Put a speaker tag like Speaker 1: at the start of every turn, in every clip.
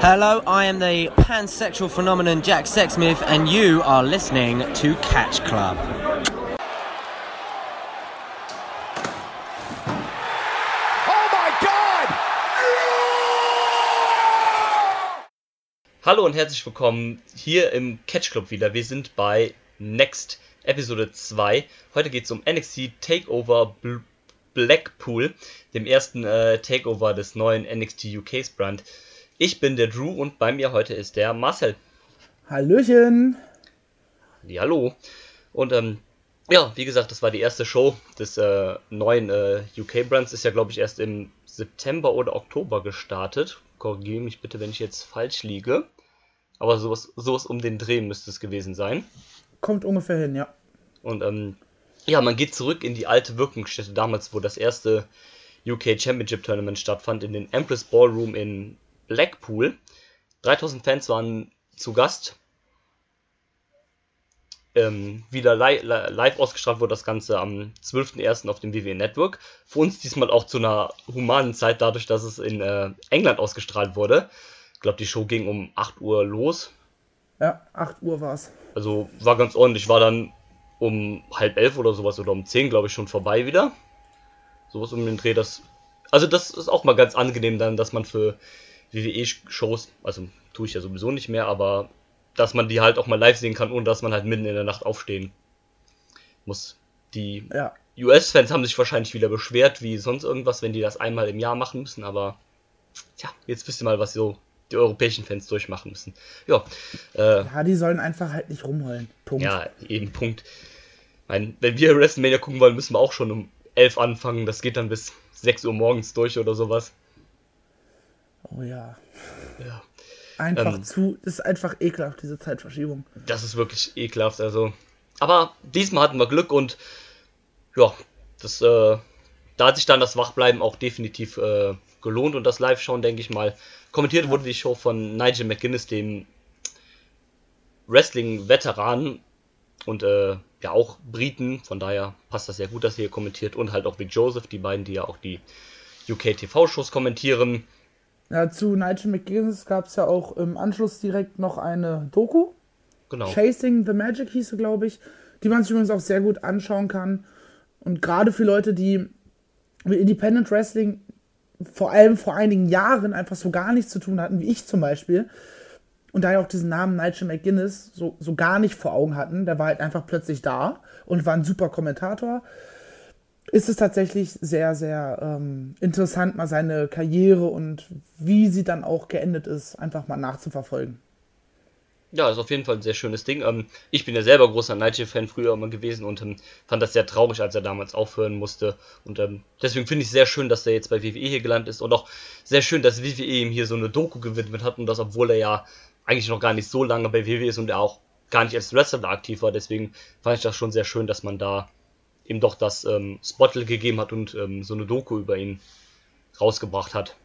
Speaker 1: Hello, I am the pansexual phenomenon Jack Sexsmith, and you are listening to Catch Club.
Speaker 2: Hallo und herzlich willkommen hier im Catch Club wieder. Wir sind bei Next Episode 2. Heute geht es um NXT Takeover Bl Blackpool, dem ersten äh, Takeover des neuen NXT UKs Brand. Ich bin der Drew und bei mir heute ist der Marcel.
Speaker 3: Hallöchen!
Speaker 2: Ja, hallo. Und ähm, ja, wie gesagt, das war die erste Show des äh, neuen äh, UK-Brands. Ist ja, glaube ich, erst im September oder Oktober gestartet. Korrigiere mich bitte, wenn ich jetzt falsch liege. Aber sowas, sowas um den Dreh müsste es gewesen sein.
Speaker 3: Kommt ungefähr hin, ja.
Speaker 2: Und ähm, ja, man geht zurück in die alte Wirkungsstätte damals, wo das erste UK Championship Tournament stattfand, in den Empress Ballroom in Blackpool. 3000 Fans waren zu Gast. Ähm, wieder li li live ausgestrahlt wurde das Ganze am 12.01. auf dem WWE Network. Für uns diesmal auch zu einer humanen Zeit, dadurch, dass es in äh, England ausgestrahlt wurde. Ich glaube, die Show ging um 8 Uhr los.
Speaker 3: Ja, 8 Uhr war es.
Speaker 2: Also war ganz ordentlich. War dann um halb elf oder sowas oder um 10, glaube ich, schon vorbei wieder. Sowas um den Dreh. Das, also das ist auch mal ganz angenehm dann, dass man für WWE-Shows, also tue ich ja sowieso nicht mehr, aber dass man die halt auch mal live sehen kann, ohne dass man halt mitten in der Nacht aufstehen muss. Die ja. US-Fans haben sich wahrscheinlich wieder beschwert, wie sonst irgendwas, wenn die das einmal im Jahr machen müssen, aber tja, jetzt wisst ihr mal, was so die europäischen Fans durchmachen müssen. Ja,
Speaker 3: äh, ja die sollen einfach halt nicht rumheulen.
Speaker 2: Punkt. Ja, eben Punkt. Ich meine, wenn wir WrestleMania gucken wollen, müssen wir auch schon um 11 anfangen. Das geht dann bis 6 Uhr morgens durch oder sowas.
Speaker 3: Oh ja. Ja. Einfach ähm, zu, das ist einfach ekelhaft, diese Zeitverschiebung.
Speaker 2: Das ist wirklich ekelhaft, also. Aber diesmal hatten wir Glück und ja, das, äh, da hat sich dann das Wachbleiben auch definitiv äh, gelohnt und das Live-Schauen, denke ich mal. Kommentiert ja. wurde die Show von Nigel McGuinness, dem Wrestling-Veteran und äh, ja auch Briten, von daher passt das sehr gut, dass er hier kommentiert und halt auch Vic Joseph, die beiden, die ja auch die UK TV-Shows kommentieren.
Speaker 3: Ja, zu Nigel McGuinness gab es ja auch im Anschluss direkt noch eine Doku.
Speaker 2: Genau.
Speaker 3: Chasing the Magic hieße, glaube ich. Die man sich übrigens auch sehr gut anschauen kann. Und gerade für Leute, die mit Independent Wrestling vor allem vor einigen Jahren einfach so gar nichts zu tun hatten, wie ich zum Beispiel. Und daher auch diesen Namen Nigel McGuinness so, so gar nicht vor Augen hatten. Der war halt einfach plötzlich da und war ein super Kommentator ist es tatsächlich sehr, sehr ähm, interessant, mal seine Karriere und wie sie dann auch geendet ist, einfach mal nachzuverfolgen.
Speaker 2: Ja, ist auf jeden Fall ein sehr schönes Ding. Ähm, ich bin ja selber großer Nigel-Fan früher immer gewesen und ähm, fand das sehr traurig, als er damals aufhören musste. Und ähm, deswegen finde ich es sehr schön, dass er jetzt bei WWE hier gelandet ist und auch sehr schön, dass WWE ihm hier so eine Doku gewidmet hat und das, obwohl er ja eigentlich noch gar nicht so lange bei WWE ist und er auch gar nicht als Wrestler aktiv war. Deswegen fand ich das schon sehr schön, dass man da ihm doch das ähm, Spottle gegeben hat und ähm, so eine Doku über ihn rausgebracht hat.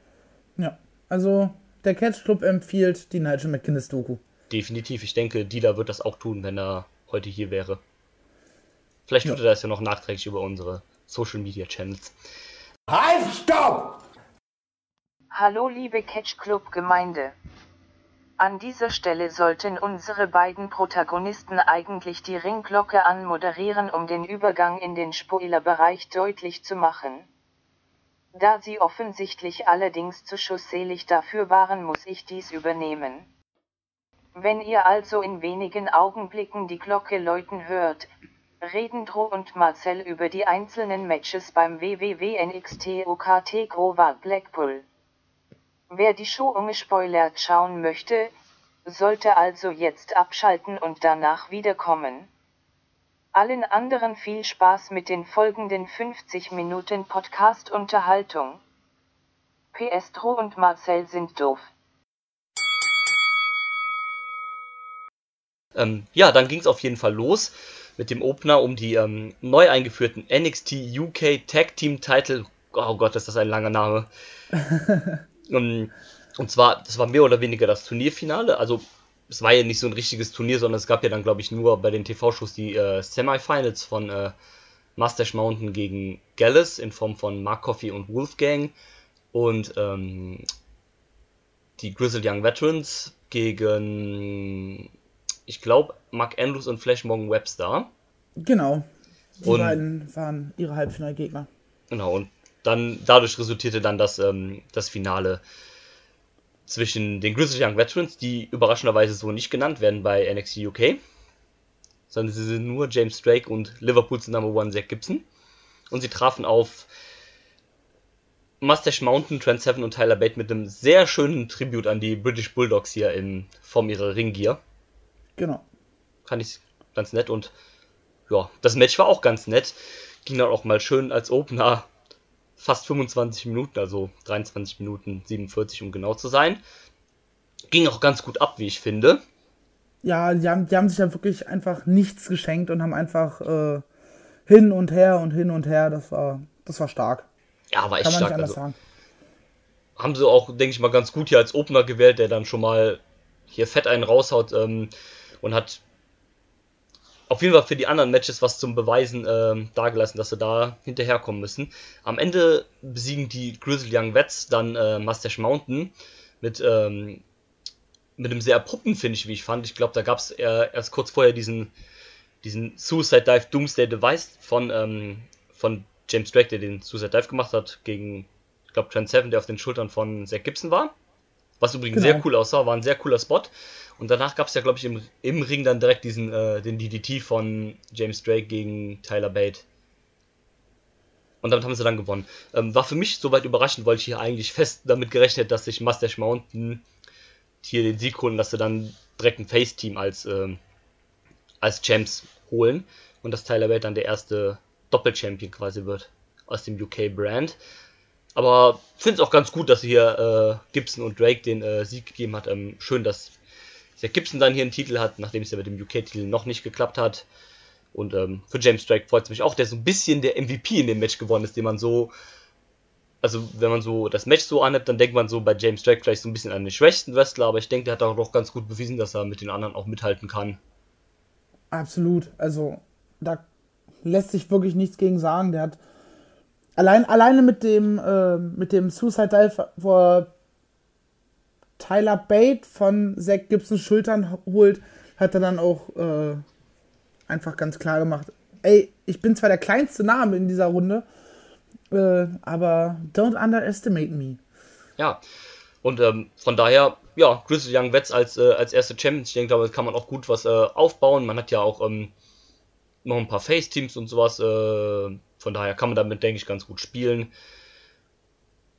Speaker 3: Ja, also der Catch Club empfiehlt die Nigel McGuinness Doku.
Speaker 2: Definitiv, ich denke, Dieter wird das auch tun, wenn er heute hier wäre. Vielleicht tut ja. er das ja noch nachträglich über unsere Social Media Channels.
Speaker 4: Halt, stopp!
Speaker 5: Hallo liebe Catch Club Gemeinde. An dieser Stelle sollten unsere beiden Protagonisten eigentlich die Ringglocke anmoderieren, um den Übergang in den Spoilerbereich deutlich zu machen. Da sie offensichtlich allerdings zu schussselig dafür waren, muss ich dies übernehmen. Wenn ihr also in wenigen Augenblicken die Glocke läuten hört, reden Dro und Marcel über die einzelnen Matches beim WWW NXT OKT Grover Blackpool. Wer die Show ungespoilert schauen möchte, sollte also jetzt abschalten und danach wiederkommen. Allen anderen viel Spaß mit den folgenden 50 Minuten Podcast-Unterhaltung. Piestro und Marcel sind doof.
Speaker 2: Ähm, ja, dann ging es auf jeden Fall los mit dem Opener um die ähm, neu eingeführten NXT UK Tag Team Title. Oh Gott, ist das ein langer Name. und, und zwar, das war mehr oder weniger das Turnierfinale. Also, es war ja nicht so ein richtiges Turnier, sondern es gab ja dann, glaube ich, nur bei den TV-Shows die äh, Semifinals von äh, Mustache Mountain gegen Gallus in Form von Mark Coffey und Wolfgang. Und ähm, die Grizzled Young Veterans gegen, ich glaube, Mark Andrews und Flash Morgan Webster.
Speaker 3: Genau. Die
Speaker 2: Und-
Speaker 3: beiden waren ihre Halbfinalgegner.
Speaker 2: Genau, und dann dadurch resultierte dann das, ähm, das Finale zwischen den Grizzled Young Veterans, die überraschenderweise so nicht genannt werden bei NXT UK, sondern sie sind nur James Drake und Liverpools Number One Zack Gibson. Und sie trafen auf Mustache Mountain, Trent Seven und Tyler Bate mit einem sehr schönen Tribut an die British Bulldogs hier in Form ihrer Ringgear.
Speaker 3: Genau.
Speaker 2: Fand ich ganz nett und ja, das Match war auch ganz nett. Ging dann auch mal schön als Opener fast 25 Minuten, also 23 Minuten 47, um genau zu sein. Ging auch ganz gut ab, wie ich finde.
Speaker 3: Ja, die haben, die haben sich ja wirklich einfach nichts geschenkt und haben einfach äh, hin und her und hin und her. Das war, das war stark.
Speaker 2: Ja, war echt
Speaker 3: Kann man nicht
Speaker 2: stark.
Speaker 3: anders
Speaker 2: Also,
Speaker 3: sagen.
Speaker 2: haben sie auch, denke ich mal, ganz gut hier als Opener gewählt, der dann schon mal hier fett einen raushaut ähm, und hat auf jeden Fall für die anderen Matches was zum Beweisen ähm, dargelassen, dass sie da hinterherkommen müssen. Am Ende besiegen die Grizzly Young Vets dann äh, Mustache Mountain mit, ähm, mit einem sehr abrupten Finish, wie ich fand. Ich glaube, da gab es erst kurz vorher diesen, diesen Suicide Dive Doomsday Device von, ähm, von James Drake, der den Suicide Dive gemacht hat, gegen, ich glaube, Trent Seven, der auf den Schultern von Zack Gibson war. Was übrigens
Speaker 3: Genau.
Speaker 2: sehr cool aussah, war ein sehr cooler Spot. Und danach gab es ja, glaube ich, im, im Ring dann direkt diesen, äh, den DDT von James Drake gegen Tyler Bate. Und damit haben sie dann gewonnen. Ähm, war für mich soweit überraschend, weil ich hier eigentlich fest damit gerechnet, dass sich Mustache Mountain hier den Sieg holen, dass sie dann direkt ein Face-Team als, ähm, als Champs holen. Und dass Tyler Bate dann der erste Doppel-Champion quasi wird aus dem UK-Brand. Aber finde es auch ganz gut, dass hier äh, Gibson und Drake den äh, Sieg gegeben hat. Ähm, schön, dass der Gibson dann hier einen Titel hat, nachdem es ja mit dem UK-Titel noch nicht geklappt hat. Und ähm, für James Drake freut es mich auch, der so ein bisschen der MVP in dem Match geworden ist, den man so, also wenn man so das Match so annimmt, dann denkt man so bei James Drake vielleicht so ein bisschen an den schwächsten Wrestler, aber ich denke, der hat auch doch ganz gut bewiesen, dass er mit den anderen auch mithalten kann.
Speaker 3: Absolut. Also, da lässt sich wirklich nichts gegen sagen. Der hat allein, alleine mit dem, äh, mit dem Suicide Dive, wo er Tyler Bate von Zack Gibsons Schultern holt, hat er dann auch äh, einfach ganz klar gemacht, ey, ich bin zwar der kleinste Name in dieser Runde, äh, aber don't underestimate me.
Speaker 2: Ja, und ähm, von daher, ja, Grizzly Young Vets als, äh, als erste Champions, ich denke, damit kann man auch gut was äh, aufbauen. Man hat ja auch ähm, noch ein paar Face-Teams und sowas, äh, von daher kann man damit, denke ich, ganz gut spielen.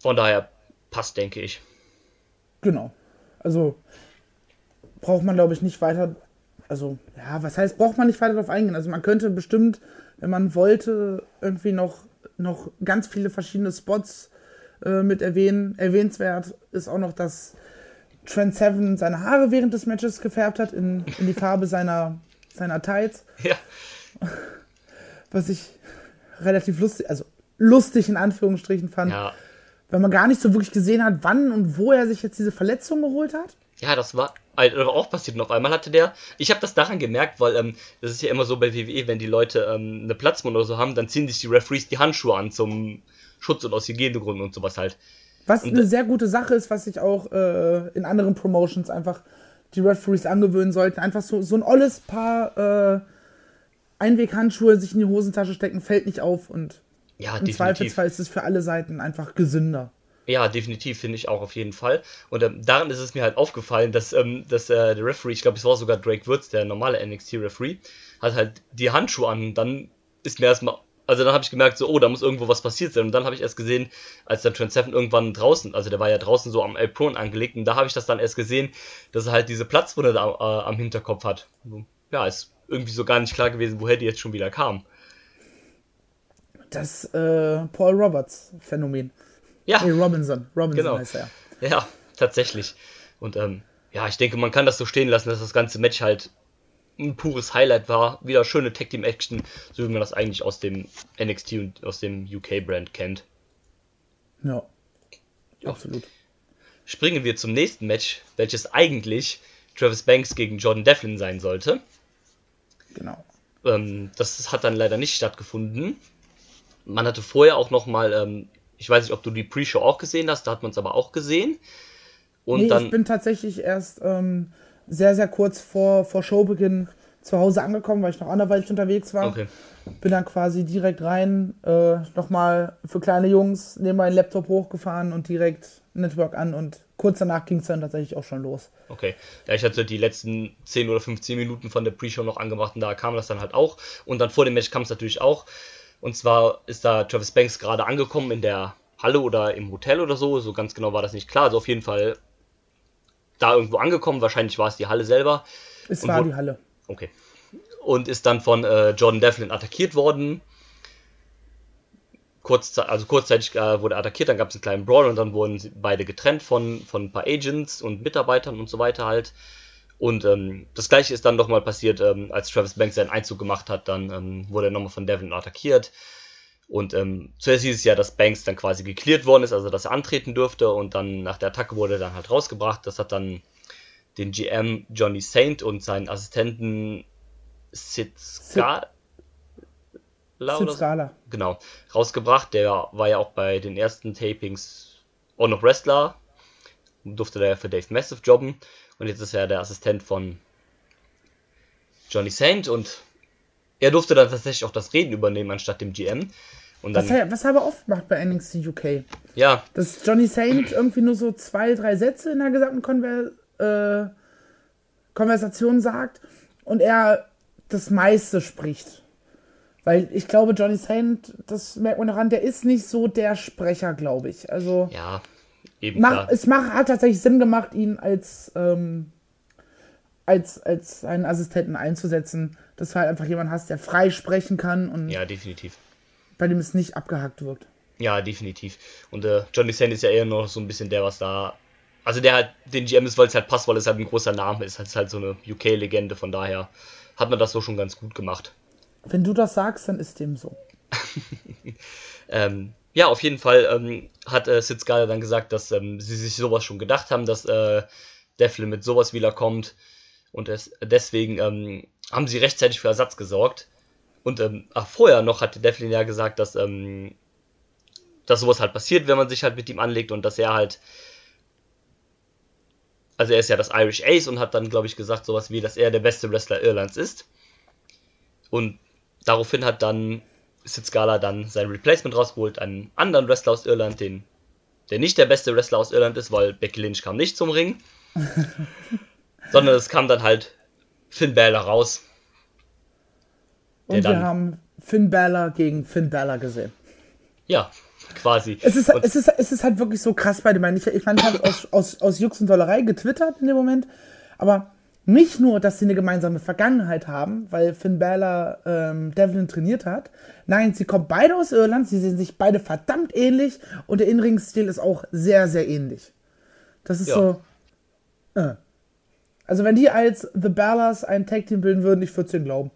Speaker 2: Von daher passt, denke ich.
Speaker 3: Genau. Also braucht man, glaube ich, nicht weiter. Also, ja, was heißt, braucht man nicht weiter darauf eingehen? Also, man könnte bestimmt, wenn man wollte, irgendwie noch, noch ganz viele verschiedene Spots äh, mit erwähnen. Erwähnenswert ist auch noch, dass Trent Seven seine Haare während des Matches gefärbt hat in, in die Farbe seiner, seiner Tights,
Speaker 2: Ja,
Speaker 3: was ich relativ lustig, also lustig in Anführungsstrichen fand,
Speaker 2: ja,
Speaker 3: weil man gar nicht so wirklich gesehen hat, wann und wo er sich jetzt diese Verletzung geholt hat.
Speaker 2: ja, das war halt auch passiert. Und auf einmal hatte der, ich habe das daran gemerkt, weil ähm, das ist ja immer so bei WWE, wenn die Leute ähm, eine Platzwunde oder so haben, dann ziehen sich die Referees die Handschuhe an zum Schutz und aus Hygienegründen und sowas halt.
Speaker 3: Was eine sehr gute Sache ist, was sich auch äh, in anderen Promotions einfach die Referees angewöhnen sollten. Einfach so, so ein olles Paar äh, Einweghandschuhe sich in die Hosentasche stecken, fällt nicht auf und
Speaker 2: Ja,
Speaker 3: im
Speaker 2: definitiv.
Speaker 3: Zweifelsfall ist es für alle Seiten einfach gesünder.
Speaker 2: Ja, definitiv, finde ich auch auf jeden Fall. Und ähm, daran ist es mir halt aufgefallen, dass, ähm, dass äh, der Referee, ich glaube, es war sogar Drake Würz, der normale NXT-Referee, hat halt die Handschuhe an. Und dann ist mir erstmal, also dann habe ich gemerkt, so, oh, da muss irgendwo was passiert sein. Und dann habe ich erst gesehen, als dann Trent Seven irgendwann draußen, also der war ja draußen so am Apron angelegt, und da habe ich das dann erst gesehen, dass er halt diese Platzwunde da äh, am Hinterkopf hat. Ja, ist irgendwie so gar nicht klar gewesen, woher die jetzt schon wieder kam.
Speaker 3: Das äh, Paul Roberts Phänomen.
Speaker 2: Ja.
Speaker 3: Nee, Robinson. Robinson
Speaker 2: Genau.
Speaker 3: heißt er.
Speaker 2: Ja, tatsächlich. Und ähm, ja, ich denke, man kann das so stehen lassen, dass das ganze Match halt ein pures Highlight war. Wieder schöne Tag Team Action, so wie man das eigentlich aus dem NXT und aus dem UK Brand kennt.
Speaker 3: Ja.
Speaker 2: Ja.
Speaker 3: Absolut.
Speaker 2: Springen wir zum nächsten Match, welches eigentlich Travis Banks gegen Jordan Devlin sein sollte.
Speaker 3: Genau.
Speaker 2: Ähm, das hat dann leider nicht stattgefunden. Man hatte vorher auch noch mal, ähm, ich weiß nicht, ob du die Pre-Show auch gesehen hast, da hat man es aber auch gesehen. Und
Speaker 3: nee,
Speaker 2: dann.
Speaker 3: ich bin tatsächlich erst ähm, sehr, sehr kurz vor, vor Showbeginn zu Hause angekommen, weil ich noch anderweitig unterwegs war.
Speaker 2: Okay.
Speaker 3: Bin dann quasi direkt rein, äh, nochmal für kleine Jungs, neben meinen Laptop hochgefahren und direkt Network an und kurz danach ging es dann tatsächlich auch schon los.
Speaker 2: Okay. Ja, ich hatte die letzten 10 oder 15 Minuten von der Pre-Show noch angemacht und da kam das dann halt auch. Und dann vor dem Match kam es natürlich auch. Und zwar ist da Travis Banks gerade angekommen in der Halle oder im Hotel oder so. So ganz genau war das nicht klar. Also auf jeden Fall da irgendwo angekommen. Wahrscheinlich war es die Halle selber.
Speaker 3: Es war die Halle.
Speaker 2: Okay. Und ist dann von äh, Jordan Devlin attackiert worden. Kurz, also kurzzeitig äh, wurde er attackiert, dann gab es einen kleinen Brawl und dann wurden sie beide getrennt von, von ein paar Agents und Mitarbeitern und so weiter halt. Und ähm, das gleiche ist dann nochmal passiert, ähm, als Travis Banks seinen Einzug gemacht hat, dann ähm, wurde er nochmal von Devlin attackiert. Und ähm, zuerst hieß es ja, dass Banks dann quasi geklärt worden ist, also dass er antreten dürfte und dann nach der Attacke wurde er dann halt rausgebracht. Das hat dann den GM Johnny Saint und seinen Assistenten Sid Scala
Speaker 3: Sid
Speaker 2: so?
Speaker 3: Scala.
Speaker 2: genau, rausgebracht. Der war ja auch bei den ersten Tapings auch noch Wrestler. Durfte da ja für Dave Massive jobben. Und jetzt ist er der Assistent von Johnny Saint und er durfte dann tatsächlich auch das Reden übernehmen anstatt dem GM. Und
Speaker 3: Was
Speaker 2: dann,
Speaker 3: er, was er aber oft macht bei NXT UK.
Speaker 2: ja,
Speaker 3: Dass Johnny Saint irgendwie nur so zwei, drei Sätze in der gesamten Konver äh, Konversation sagt und er das meiste spricht. Weil ich glaube, Johnny Saint, das merkt man daran, der ist nicht so der Sprecher, glaube ich. Also
Speaker 2: ja, eben
Speaker 3: mach, es mach, hat tatsächlich Sinn gemacht, ihn als, ähm, als, als einen Assistenten einzusetzen, dass du halt einfach jemanden hast, der frei sprechen kann und
Speaker 2: Ja, definitiv.
Speaker 3: bei dem es nicht abgehackt wirkt.
Speaker 2: Ja, definitiv. Und äh, Johnny Saint ist ja eher noch so ein bisschen der, was da. Also der halt den GM ist, weil es halt passt, weil es halt ein großer Name ist. Es ist halt so eine UK-Legende, von daher hat man das so schon ganz gut gemacht.
Speaker 3: Wenn du das sagst, dann ist dem so.
Speaker 2: Ähm, ja, auf jeden Fall ähm, hat äh, Sid Scala dann gesagt, dass ähm, sie sich sowas schon gedacht haben, dass äh, Devlin mit sowas wiederkommt. Und es, deswegen ähm, haben sie rechtzeitig für Ersatz gesorgt. Und ähm, ach, vorher noch hatte Devlin ja gesagt, dass, ähm, dass sowas halt passiert, wenn man sich halt mit ihm anlegt und dass er halt. Also er ist ja das Irish Ace und hat dann, glaube ich, gesagt, sowas wie, dass er der beste Wrestler Irlands ist. Und daraufhin hat dann Sid Scala dann sein Replacement rausgeholt, einen anderen Wrestler aus Irland, den, der nicht der beste Wrestler aus Irland ist, weil Becky Lynch kam nicht zum Ring. sondern es kam dann halt Finn Balor raus.
Speaker 3: Und wir haben Finn Balor gegen Finn Balor gesehen.
Speaker 2: Ja, quasi.
Speaker 3: Es ist,
Speaker 2: Und-
Speaker 3: es ist, es ist halt wirklich so krass bei dem. Ich, ich meine, ich habe aus, aus, aus Jux und Dollerei getwittert in dem Moment, aber nicht nur, dass sie eine gemeinsame Vergangenheit haben, weil Finn Balor ähm, Devlin trainiert hat. Nein, sie kommen beide aus Irland, sie sehen sich beide verdammt ähnlich und der Inring-Stil ist auch sehr, sehr ähnlich. Das ist
Speaker 2: Ja.
Speaker 3: so. Äh. Also, wenn die als The Balors ein Tag-Team bilden würden, ich würde es ihnen glauben.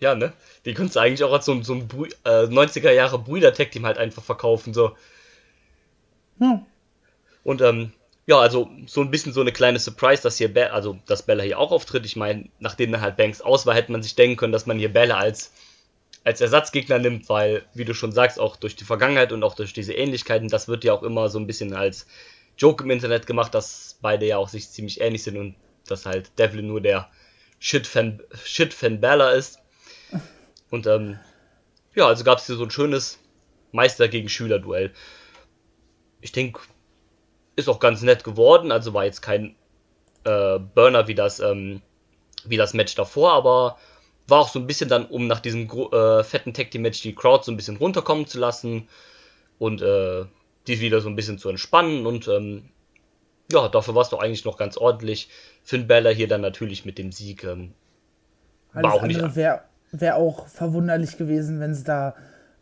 Speaker 2: ja, ne? Die könntest du eigentlich auch als so, ein- so ein Brü äh, 90er Jahre Brüder-Tag-Team halt einfach verkaufen, so.
Speaker 3: Hm.
Speaker 2: Und ähm, ja, also so ein bisschen so eine kleine Surprise, dass hier, Be also dass Bella hier auch auftritt. Ich meine, nachdem dann halt Banks aus war, hätte man sich denken können, dass man hier Bella als als Ersatzgegner nimmt, weil, wie du schon sagst, auch durch die Vergangenheit und auch durch diese Ähnlichkeiten, das wird ja auch immer so ein bisschen als Joke im Internet gemacht, dass beide ja auch sich ziemlich ähnlich sind und dass halt Devlin nur der Shit-Fan Shit -Fan Bella ist. Und ähm, ja, also gab es hier so ein schönes Meister gegen Schüler-Duell. Ich denke, ist auch ganz nett geworden, also war jetzt kein äh, Burner wie das, ähm, wie das Match davor, aber war auch so ein bisschen dann, um nach diesem äh, fetten Tag Team Match die Crowd so ein bisschen runterkommen zu lassen und äh, die wieder so ein bisschen zu entspannen und ähm, ja, dafür war es doch eigentlich noch ganz ordentlich. Finn Balor hier dann natürlich mit dem Sieg. Ähm,
Speaker 3: Alles
Speaker 2: war auch nicht.
Speaker 3: andere wäre wär auch verwunderlich gewesen, wenn sie da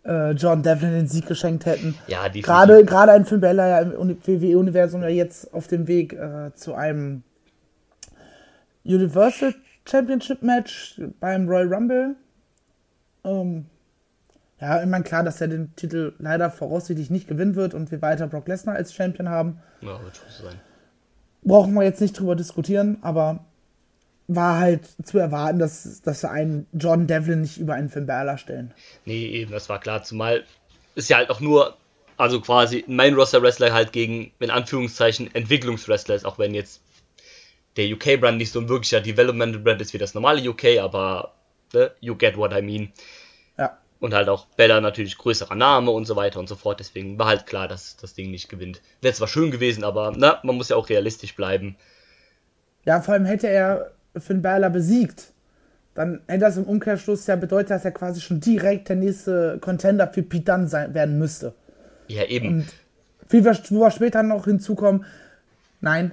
Speaker 3: äh, John Devlin den Sieg geschenkt hätten.
Speaker 2: Ja, definitiv.
Speaker 3: Gerade, gerade ein Finn Balor ja im Uni- WWE-Universum ja jetzt auf dem Weg äh, zu einem Universal Championship Match beim Royal Rumble. Ähm, ja, meine, klar, dass er den Titel leider voraussichtlich nicht gewinnen wird und wir weiter Brock Lesnar als Champion haben.
Speaker 2: Ja, wird schon sein.
Speaker 3: Brauchen wir jetzt nicht drüber diskutieren, aber war halt zu erwarten, dass, dass einen John Devlin nicht über einen Finn Balor stellen.
Speaker 2: Nee, eben, das war klar. Zumal ist ja halt auch nur Also quasi ein Main-Roster-Wrestler halt gegen, in Anführungszeichen, Entwicklungswrestler ist, auch wenn jetzt der UK-Brand nicht so ein wirklicher Developmental-Brand ist wie das normale UK, aber ne, you get what I mean.
Speaker 3: Ja.
Speaker 2: Und halt auch Bella natürlich größerer Name und so weiter und so fort. Deswegen war halt klar, dass das Ding nicht gewinnt. Wäre zwar schön gewesen, aber na, man muss ja auch realistisch bleiben.
Speaker 3: Ja, vor allem hätte er Finn Balor besiegt. Dann hätte das im Umkehrschluss ja bedeutet, dass er quasi schon direkt der nächste Contender für Pete Dunne sein, werden müsste.
Speaker 2: Ja, eben.
Speaker 3: Und wir, wo wir später noch hinzukommen, nein.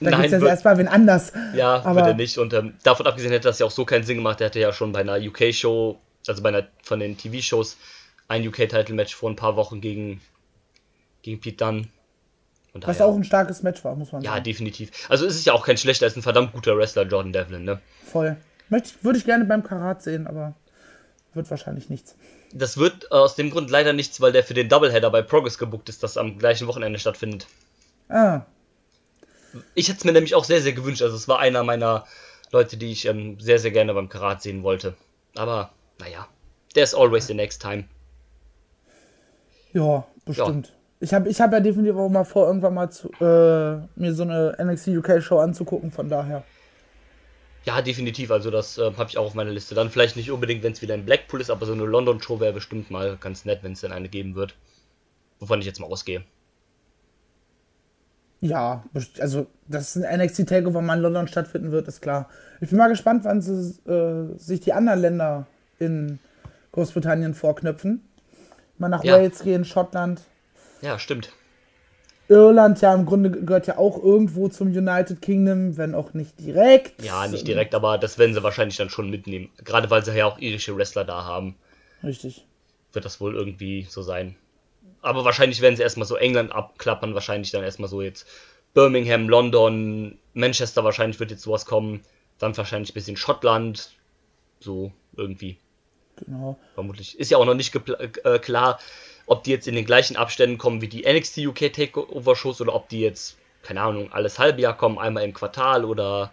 Speaker 3: Da
Speaker 2: Nein,
Speaker 3: gibt es jetzt
Speaker 2: wird-
Speaker 3: erstmal wen anders.
Speaker 2: Ja,
Speaker 3: aber
Speaker 2: wird er nicht. Und ähm, davon abgesehen hätte das ja auch so keinen Sinn gemacht. Er hatte ja schon bei einer UK-Show, also bei einer von den TV-Shows, ein UK-Title-Match vor ein paar Wochen gegen, gegen Pete Dunne.
Speaker 3: Was auch ein starkes Match war, muss man
Speaker 2: Ja,
Speaker 3: sagen.
Speaker 2: definitiv. Also es ist ja auch kein schlechter, er ist ein verdammt guter Wrestler, Jordan Devlin, ne?
Speaker 3: Voll. Möchte, ich- würde ich gerne beim Karat sehen, aber wird wahrscheinlich nichts.
Speaker 2: Das wird äh, aus dem Grund leider nichts, weil der für den Doubleheader bei Progress gebucht ist, das am gleichen Wochenende stattfindet.
Speaker 3: Ah,
Speaker 2: Ich hätte es mir nämlich auch sehr, sehr gewünscht. Also es war einer meiner Leute, die ich ähm, sehr, sehr gerne beim Karat sehen wollte. Aber, naja, there's always the next time.
Speaker 3: ja, bestimmt. Ich habe ich hab ja definitiv auch mal vor, irgendwann mal zu, äh, mir so eine NXT UK Show anzugucken, von daher.
Speaker 2: Ja, definitiv. Also das äh, habe ich auch auf meiner Liste. Dann vielleicht nicht unbedingt, wenn es wieder in Blackpool ist, aber so eine London-Show wäre bestimmt mal ganz nett, wenn es denn eine geben wird. Wovon ich jetzt mal ausgehe.
Speaker 3: Ja, also, dass ein NXT Takeover mal in London stattfinden wird, ist klar. Ich bin mal gespannt, wann sie äh, sich die anderen Länder in Großbritannien vorknöpfen. Mal nach
Speaker 2: Ja.
Speaker 3: Wales gehen, Schottland.
Speaker 2: Ja, stimmt.
Speaker 3: Irland, ja, im Grunde gehört ja auch irgendwo zum United Kingdom, wenn auch nicht direkt.
Speaker 2: Ja, nicht direkt, aber das werden sie wahrscheinlich dann schon mitnehmen. Gerade weil sie ja auch irische Wrestler da haben,
Speaker 3: Richtig.
Speaker 2: wird das wohl irgendwie so sein. Aber wahrscheinlich werden sie erstmal so England abklappern, wahrscheinlich dann erstmal so jetzt Birmingham, London, Manchester wahrscheinlich wird jetzt sowas kommen. Dann wahrscheinlich ein bisschen Schottland. So irgendwie.
Speaker 3: Genau.
Speaker 2: vermutlich. Ist ja auch noch nicht äh, klar, ob die jetzt in den gleichen Abständen kommen wie die NXT UK Takeover Shows oder ob die jetzt, keine Ahnung, alles halbe Jahr kommen, einmal im Quartal oder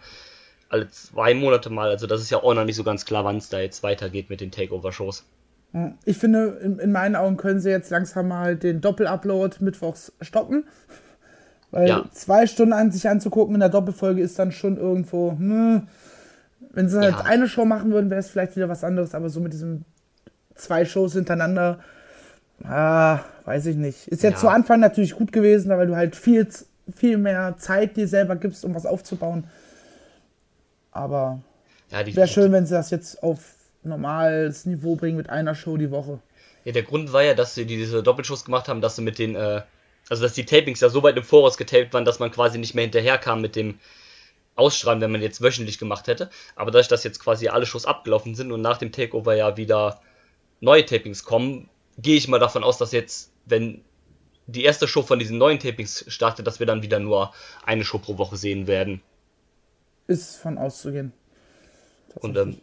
Speaker 2: alle zwei Monate mal. Also das ist ja auch noch nicht so ganz klar, wann es da jetzt weitergeht mit den Takeover Shows.
Speaker 3: Ich finde, in, in meinen Augen können sie jetzt langsam mal den Doppelupload mittwochs stoppen. Weil
Speaker 2: Ja.
Speaker 3: zwei Stunden an sich anzugucken in der Doppelfolge ist dann schon irgendwo. Hm. Wenn sie halt
Speaker 2: Ja.
Speaker 3: eine Show machen würden, wäre es vielleicht wieder was anderes, aber so mit diesen zwei Shows hintereinander, ah, weiß ich nicht. Ist jetzt
Speaker 2: Ja.
Speaker 3: zu Anfang natürlich gut gewesen, weil du halt viel, viel mehr Zeit dir selber gibst, um was aufzubauen. Aber
Speaker 2: Ja, die,
Speaker 3: wäre schön, wenn sie das jetzt auf normales Niveau bringen mit einer Show die Woche.
Speaker 2: ja, der Grund war ja, dass sie diese Doppelshows gemacht haben, dass sie mit den, äh, also dass die Tapings ja so weit im Voraus getaped waren, dass man quasi nicht mehr hinterherkam mit dem Ausstrahlen, wenn man jetzt wöchentlich gemacht hätte. Aber dadurch, dass jetzt quasi alle Shows abgelaufen sind und nach dem Takeover ja wieder neue Tapings kommen, gehe ich mal davon aus, dass jetzt, wenn die erste Show von diesen neuen Tapings startet, dass wir dann wieder nur eine Show pro Woche sehen werden.
Speaker 3: Ist von auszugehen.
Speaker 2: Und ähm,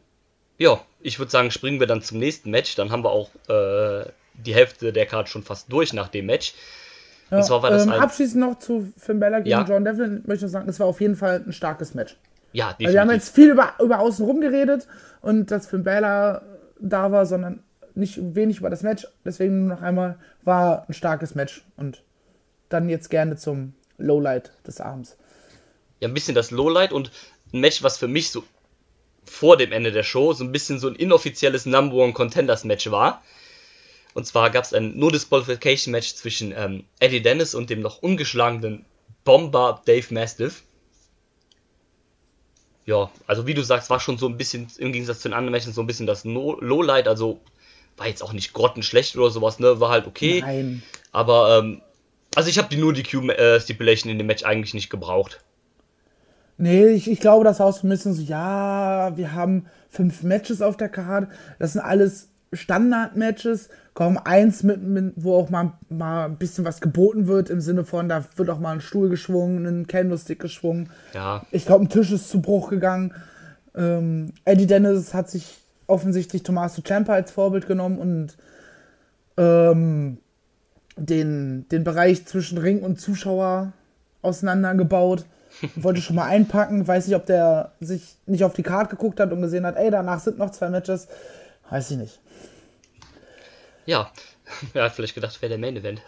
Speaker 2: ja, ich würde sagen, springen wir dann zum nächsten Match. Dann haben wir auch äh, die Hälfte der Karte schon fast durch nach dem Match.
Speaker 3: Ja,
Speaker 2: und zwar war das
Speaker 3: ähm,
Speaker 2: ein-
Speaker 3: abschließend noch zu Finn Bella gegen
Speaker 2: Ja.
Speaker 3: John Devlin möchte ich sagen, es war auf jeden Fall ein starkes Match.
Speaker 2: Ja,
Speaker 3: Weil wir haben
Speaker 2: definitiv.
Speaker 3: jetzt viel über, über außen rum geredet und dass Finn Bella da war, sondern nicht wenig über das Match. Deswegen nur noch einmal war ein starkes Match und dann jetzt gerne zum Lowlight des Abends.
Speaker 2: ja, ein bisschen das Lowlight und ein Match, was für mich so vor dem Ende der Show so ein bisschen so ein inoffizielles Number One Contenders Match war. Und zwar gab es ein No Disqualification Match zwischen ähm, Eddie Dennis und dem noch ungeschlagenen Bomber Dave Mastiff. Ja, also wie du sagst, war schon so ein bisschen, im Gegensatz zu den anderen Matches, so ein bisschen das no Lowlight, also war jetzt auch nicht grottenschlecht oder sowas, ne, war halt okay.
Speaker 3: Nein.
Speaker 2: Aber, ähm, also ich habe die nur die Q-Stipulation in dem Match eigentlich nicht gebraucht.
Speaker 3: Nee, ich, ich glaube, das war auch so ein bisschen so, ja, wir haben fünf Matches auf der Karte. Das sind alles Standard-Matches. Kaum eins, mit, mit, wo auch mal, mal ein bisschen was geboten wird, im Sinne von, da wird auch mal ein Stuhl geschwungen, ein Candlestick geschwungen.
Speaker 2: Ja,
Speaker 3: Ich glaube, ein Tisch ist zu Bruch gegangen. Ähm, Eddie Dennis hat sich offensichtlich Tommaso Ciampa als Vorbild genommen und ähm, den, den Bereich zwischen Ring und Zuschauer auseinandergebaut. Wollte schon mal einpacken. Weiß nicht, ob der sich nicht auf die Karte geguckt hat und gesehen hat, ey, danach sind noch zwei Matches. Weiß ich nicht.
Speaker 2: Ja, er hat vielleicht gedacht, wäre der Main Event.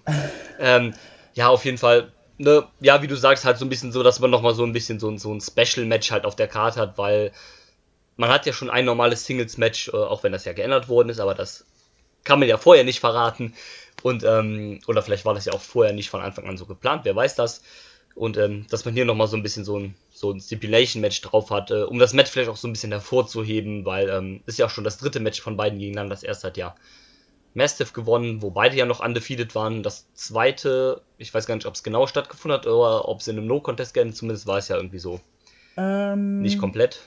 Speaker 2: ähm, ja, auf jeden Fall. Ne, ja, wie du sagst, halt so ein bisschen so, dass man nochmal so ein bisschen so, so ein Special-Match halt auf der Karte hat, weil man hat ja schon ein normales Singles-Match, äh, auch wenn das ja geändert worden ist, aber das kann man ja vorher nicht verraten. Und, ähm, oder vielleicht war das ja auch vorher nicht von Anfang an so geplant, wer weiß das. Und ähm, dass man hier nochmal so ein bisschen so ein, so ein Stipulation-Match drauf hat, äh, um das Match vielleicht auch so ein bisschen hervorzuheben, weil ähm, ist ja auch schon das dritte Match von beiden gegeneinander. Das erste hat ja Mastiff gewonnen, wo beide ja noch undefeated waren. Das zweite, ich weiß gar nicht, ob es genau stattgefunden hat oder ob es in einem No-Contest geendet, zumindest war es ja irgendwie so.
Speaker 3: Ähm,
Speaker 2: Nicht komplett.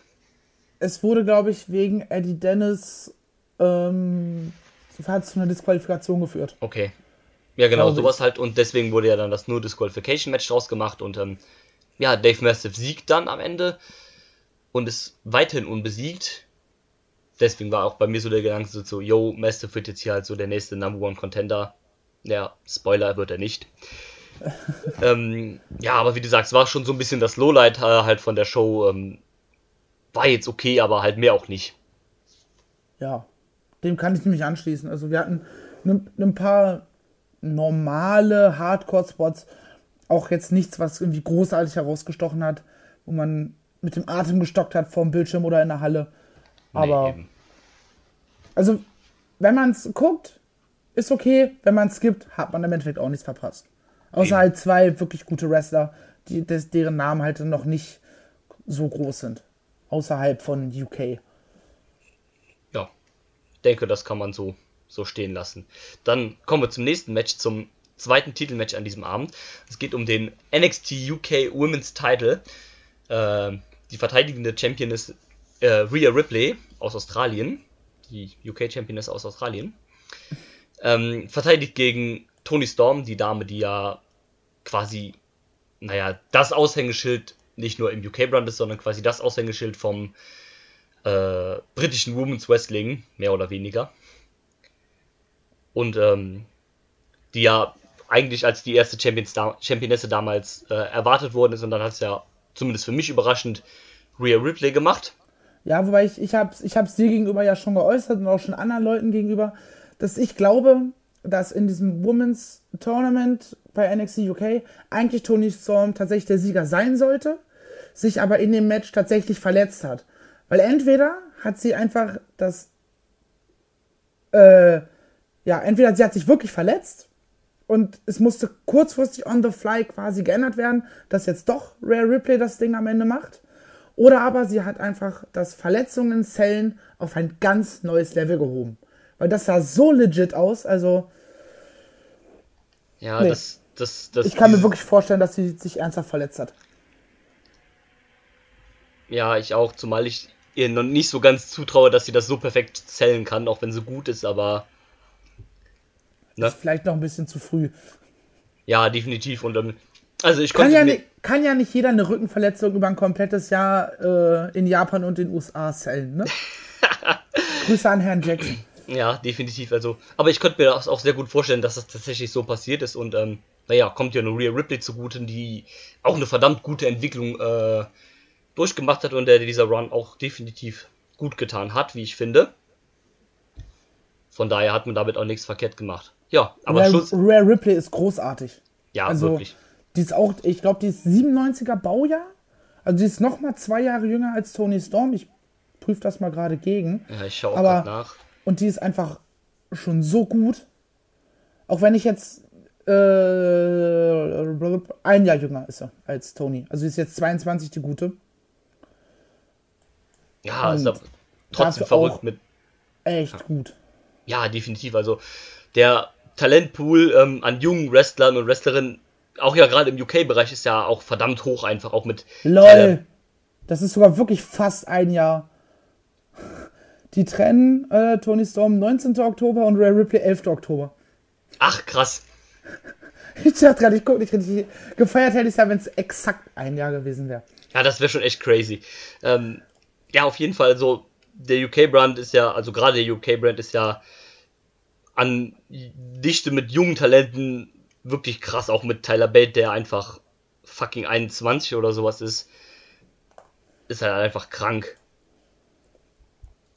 Speaker 3: Es wurde, glaube ich, wegen Eddie Dennis ähm, hat zu einer Disqualifikation geführt.
Speaker 2: Okay. Ja, genau,
Speaker 3: Glaube
Speaker 2: sowas
Speaker 3: ich.
Speaker 2: halt. Und deswegen wurde ja dann das nur Disqualification Match draus gemacht. Und ähm, ja, Dave Mastiff siegt dann am Ende und ist weiterhin unbesiegt. Deswegen war auch bei mir so der Gedanke so, yo, Mastiff wird jetzt hier halt so der nächste Number One Contender. Ja, Spoiler wird er nicht. ähm, ja, aber wie du sagst, war schon so ein bisschen das Lowlight äh, halt von der Show. Ähm, war jetzt okay, aber halt mehr auch nicht.
Speaker 3: Ja, dem kann ich mich anschließen. Also wir hatten ein ne, paar normale Hardcore-Spots, auch jetzt nichts, was irgendwie großartig herausgestochen hat, wo man mit dem Atem gestockt hat vorm Bildschirm oder in der Halle. Aber,
Speaker 2: eben.
Speaker 3: also, wenn man es guckt, ist okay. Wenn man es skippt, hat man im Endeffekt auch nichts verpasst. Außer
Speaker 2: Eben.
Speaker 3: halt zwei wirklich gute Wrestler, die, des, deren Namen halt noch nicht so groß sind. Außerhalb von UK.
Speaker 2: ja, denke, das kann man so, so stehen lassen. Dann kommen wir zum nächsten Match, zum zweiten Titelmatch an diesem Abend. Es geht um den NXT UK Women's Title. Äh, die verteidigende Champion ist äh, Rhea Ripley aus Australien. Die UK Champion ist aus Australien. Ähm, verteidigt gegen Tony Storm, die Dame, die ja quasi, naja, das Aushängeschild nicht nur im UK-Brand ist, sondern quasi das Aushängeschild vom äh, britischen Women's Wrestling, mehr oder weniger. Und ähm, die ja eigentlich als die erste Champions da Championesse damals äh, erwartet worden ist und dann hat es ja zumindest für mich überraschend Rhea Ripley gemacht.
Speaker 3: Ja, wobei ich, ich habe ich hab's dir gegenüber ja schon geäußert und auch schon anderen Leuten gegenüber, dass ich glaube, dass in diesem Women's Tournament bei NXT UK eigentlich Tony Storm tatsächlich der Sieger sein sollte, sich aber in dem Match tatsächlich verletzt hat. Weil entweder hat sie einfach das, äh, ja, entweder sie hat sich wirklich verletzt und es musste kurzfristig on the fly quasi geändert werden, dass jetzt doch Rare Ripley das Ding am Ende macht. Oder aber sie hat einfach das Verletzungen-Zellen auf ein ganz neues Level gehoben. Weil das sah so legit aus. Also,
Speaker 2: Ja,
Speaker 3: Nee.
Speaker 2: das, das, das.
Speaker 3: ich kann mir wirklich vorstellen, dass sie sich ernsthaft verletzt hat.
Speaker 2: Ja, ich auch, zumal ich ihr noch nicht so ganz zutraue, dass sie das so perfekt zählen kann, auch wenn sie gut ist, aber Ne?
Speaker 3: Ist vielleicht noch ein bisschen zu früh.
Speaker 2: ja, definitiv. Und ähm, also ich
Speaker 3: Kann ja,
Speaker 2: mir,
Speaker 3: ni- kann ja nicht jeder eine Rückenverletzung über ein komplettes Jahr äh, in Japan und den USA zählen, ne? Grüße an Herrn Jackson.
Speaker 2: ja, definitiv. Also, aber ich konnte mir das auch sehr gut vorstellen, dass das tatsächlich so passiert ist und ähm, naja, kommt ja nur Rhea Ripley zugute, die auch eine verdammt gute Entwicklung äh, durchgemacht hat und der dieser Run auch definitiv gut getan hat, wie ich finde. Von daher hat man damit auch nichts verkehrt gemacht. Ja, aber
Speaker 3: Rare,
Speaker 2: Schluss.
Speaker 3: Rare Ripley ist großartig.
Speaker 2: Ja,
Speaker 3: also,
Speaker 2: wirklich.
Speaker 3: Die ist auch, ich glaube, die ist 97er Baujahr. Also die ist noch mal zwei Jahre jünger als Tony Storm. Ich prüfe das mal gerade gegen.
Speaker 2: Ja, ich schaue auch nach.
Speaker 3: Und die ist einfach schon so gut. Auch wenn ich jetzt äh, ein Jahr jünger ist sie als Tony. Also ist jetzt 22, die gute.
Speaker 2: Ja, ist
Speaker 3: Und
Speaker 2: aber trotzdem verrückt mit.
Speaker 3: Echt gut.
Speaker 2: Ja, definitiv. Also der Talentpool ähm, an jungen Wrestlern und Wrestlerinnen, auch ja gerade im UK-Bereich, ist ja auch verdammt hoch einfach, auch mit.
Speaker 3: LOL.
Speaker 2: Äh,
Speaker 3: Das ist sogar wirklich fast ein Jahr. Die trennen äh, Tony Storm 19. Oktober und Rare Ripley 11. Oktober.
Speaker 2: ach, krass.
Speaker 3: Ich dachte gerade, ich gucke nicht richtig. Gefeiert hätte ich es ja, wenn es exakt ein Jahr gewesen wäre.
Speaker 2: Ja, das wäre schon echt crazy. Ähm, ja, auf jeden Fall so. Der UK-Brand ist ja, also gerade der UK-Brand ist ja an Dichte mit jungen Talenten wirklich krass, auch mit Tyler Bate, der einfach fucking 21 oder sowas ist. Ist halt einfach krank.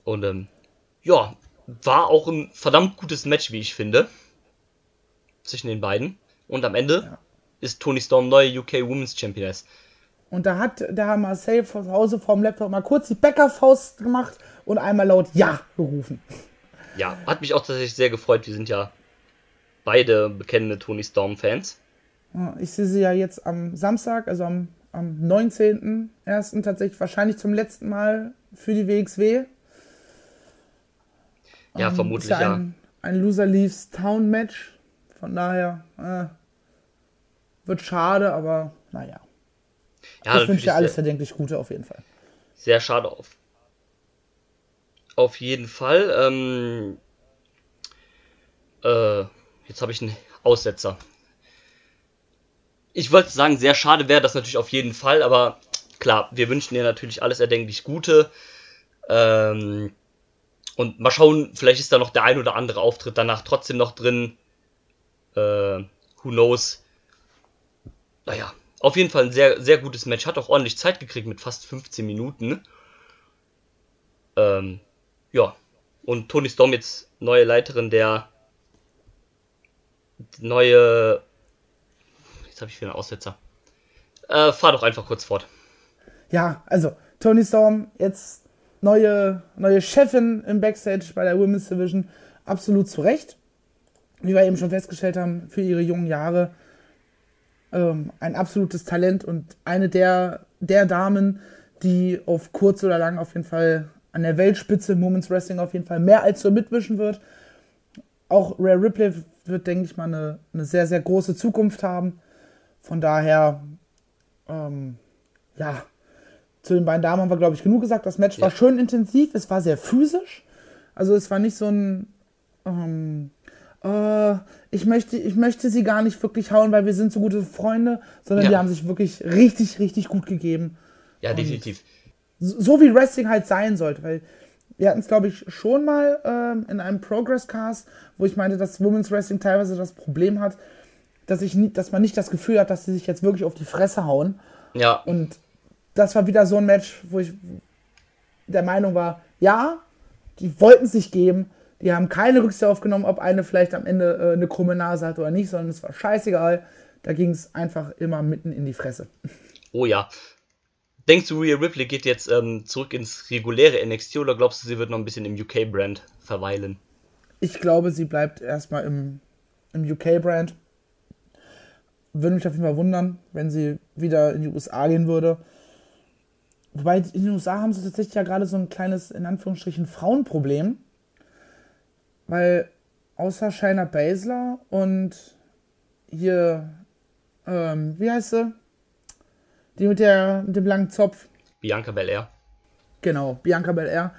Speaker 2: Und ähm, ja, war auch ein verdammt gutes Match, wie ich finde. Zwischen den beiden. Und am Ende ja. ist Tony Storm neue UK Women's Championess.
Speaker 3: Und da hat der Marcel zu Hause vorm Laptop mal kurz die Bäckerfaust gemacht und einmal laut Ja gerufen.
Speaker 2: Ja, hat mich auch tatsächlich sehr gefreut. Wir sind ja beide bekennende Tony Storm-Fans.
Speaker 3: Ich sehe sie ja jetzt am Samstag, also am, am 19.01. tatsächlich wahrscheinlich zum letzten Mal für die WXW.
Speaker 2: Ja, ähm, vermutlich ja. Ein,
Speaker 3: ein Loser Leaves Town Match. Von daher äh, wird schade, aber naja. Ja, ich wünsche dir alles erdenklich Gute auf jeden Fall.
Speaker 2: Sehr schade auf. Auf jeden Fall. Ähm, äh, jetzt habe ich einen Aussetzer. Ich wollte sagen, sehr schade wäre das natürlich auf jeden Fall, aber klar, wir wünschen dir natürlich alles erdenklich Gute. Ähm, und mal schauen, vielleicht ist da noch der ein oder andere Auftritt danach trotzdem noch drin. Äh, who knows? Naja, auf jeden Fall ein sehr, sehr gutes Match. Hat auch ordentlich Zeit gekriegt mit fast 15 Minuten. Ähm, ja. Und Tony Storm jetzt neue Leiterin der neue. Jetzt habe ich wieder einen Aussetzer. Äh, fahr doch einfach kurz fort.
Speaker 3: Ja, also Tony Storm jetzt neue, neue Chefin im Backstage bei der Women's Division. Absolut zu Recht. Wie wir eben schon festgestellt haben, für ihre jungen Jahre ähm, ein absolutes Talent und eine der, der Damen, die auf kurz oder lang auf jeden Fall an der Weltspitze im Women's Wrestling auf jeden Fall mehr als so mitwischen wird. Auch Rare Ripley wird, denke ich mal, eine, eine sehr, sehr große Zukunft haben. Von daher, ähm, ja, zu den beiden Damen haben wir, glaube ich, genug gesagt. Das Match ja. war schön intensiv, es war sehr physisch. Also es war nicht so ein, ähm, äh, ich, möchte, ich möchte sie gar nicht wirklich hauen, weil wir sind so gute Freunde, sondern ja. die haben sich wirklich richtig, richtig gut gegeben.
Speaker 2: Ja, definitiv.
Speaker 3: So wie Wrestling halt sein sollte, weil wir hatten es, glaube ich, schon mal ähm, in einem Progress-Cast, wo ich meinte, dass Women's Wrestling teilweise das Problem hat, dass, ich nie, dass man nicht das Gefühl hat, dass sie sich jetzt wirklich auf die Fresse hauen.
Speaker 2: Ja.
Speaker 3: Und das war wieder so ein Match, wo ich der Meinung war, ja, die wollten sich geben, die haben keine Rücksicht aufgenommen, ob eine vielleicht am Ende äh, eine krumme Nase hat oder nicht, sondern es war scheißegal. Da ging es einfach immer mitten in die Fresse.
Speaker 2: Oh ja. Denkst du, Rhea Ripley geht jetzt ähm, zurück ins reguläre NXT oder glaubst du, sie wird noch ein bisschen im UK-Brand verweilen?
Speaker 3: Ich glaube, sie bleibt erstmal im, im UK-Brand. Würde mich auf jeden Fall wundern, wenn sie wieder in die USA gehen würde. Wobei in den USA haben sie tatsächlich ja gerade so ein kleines, in Anführungsstrichen, Frauenproblem. Weil außer Shayna Baszler und hier, ähm, wie heißt sie? Die mit, der, mit dem langen Zopf.
Speaker 2: Bianca Belair.
Speaker 3: Genau, Bianca Belair.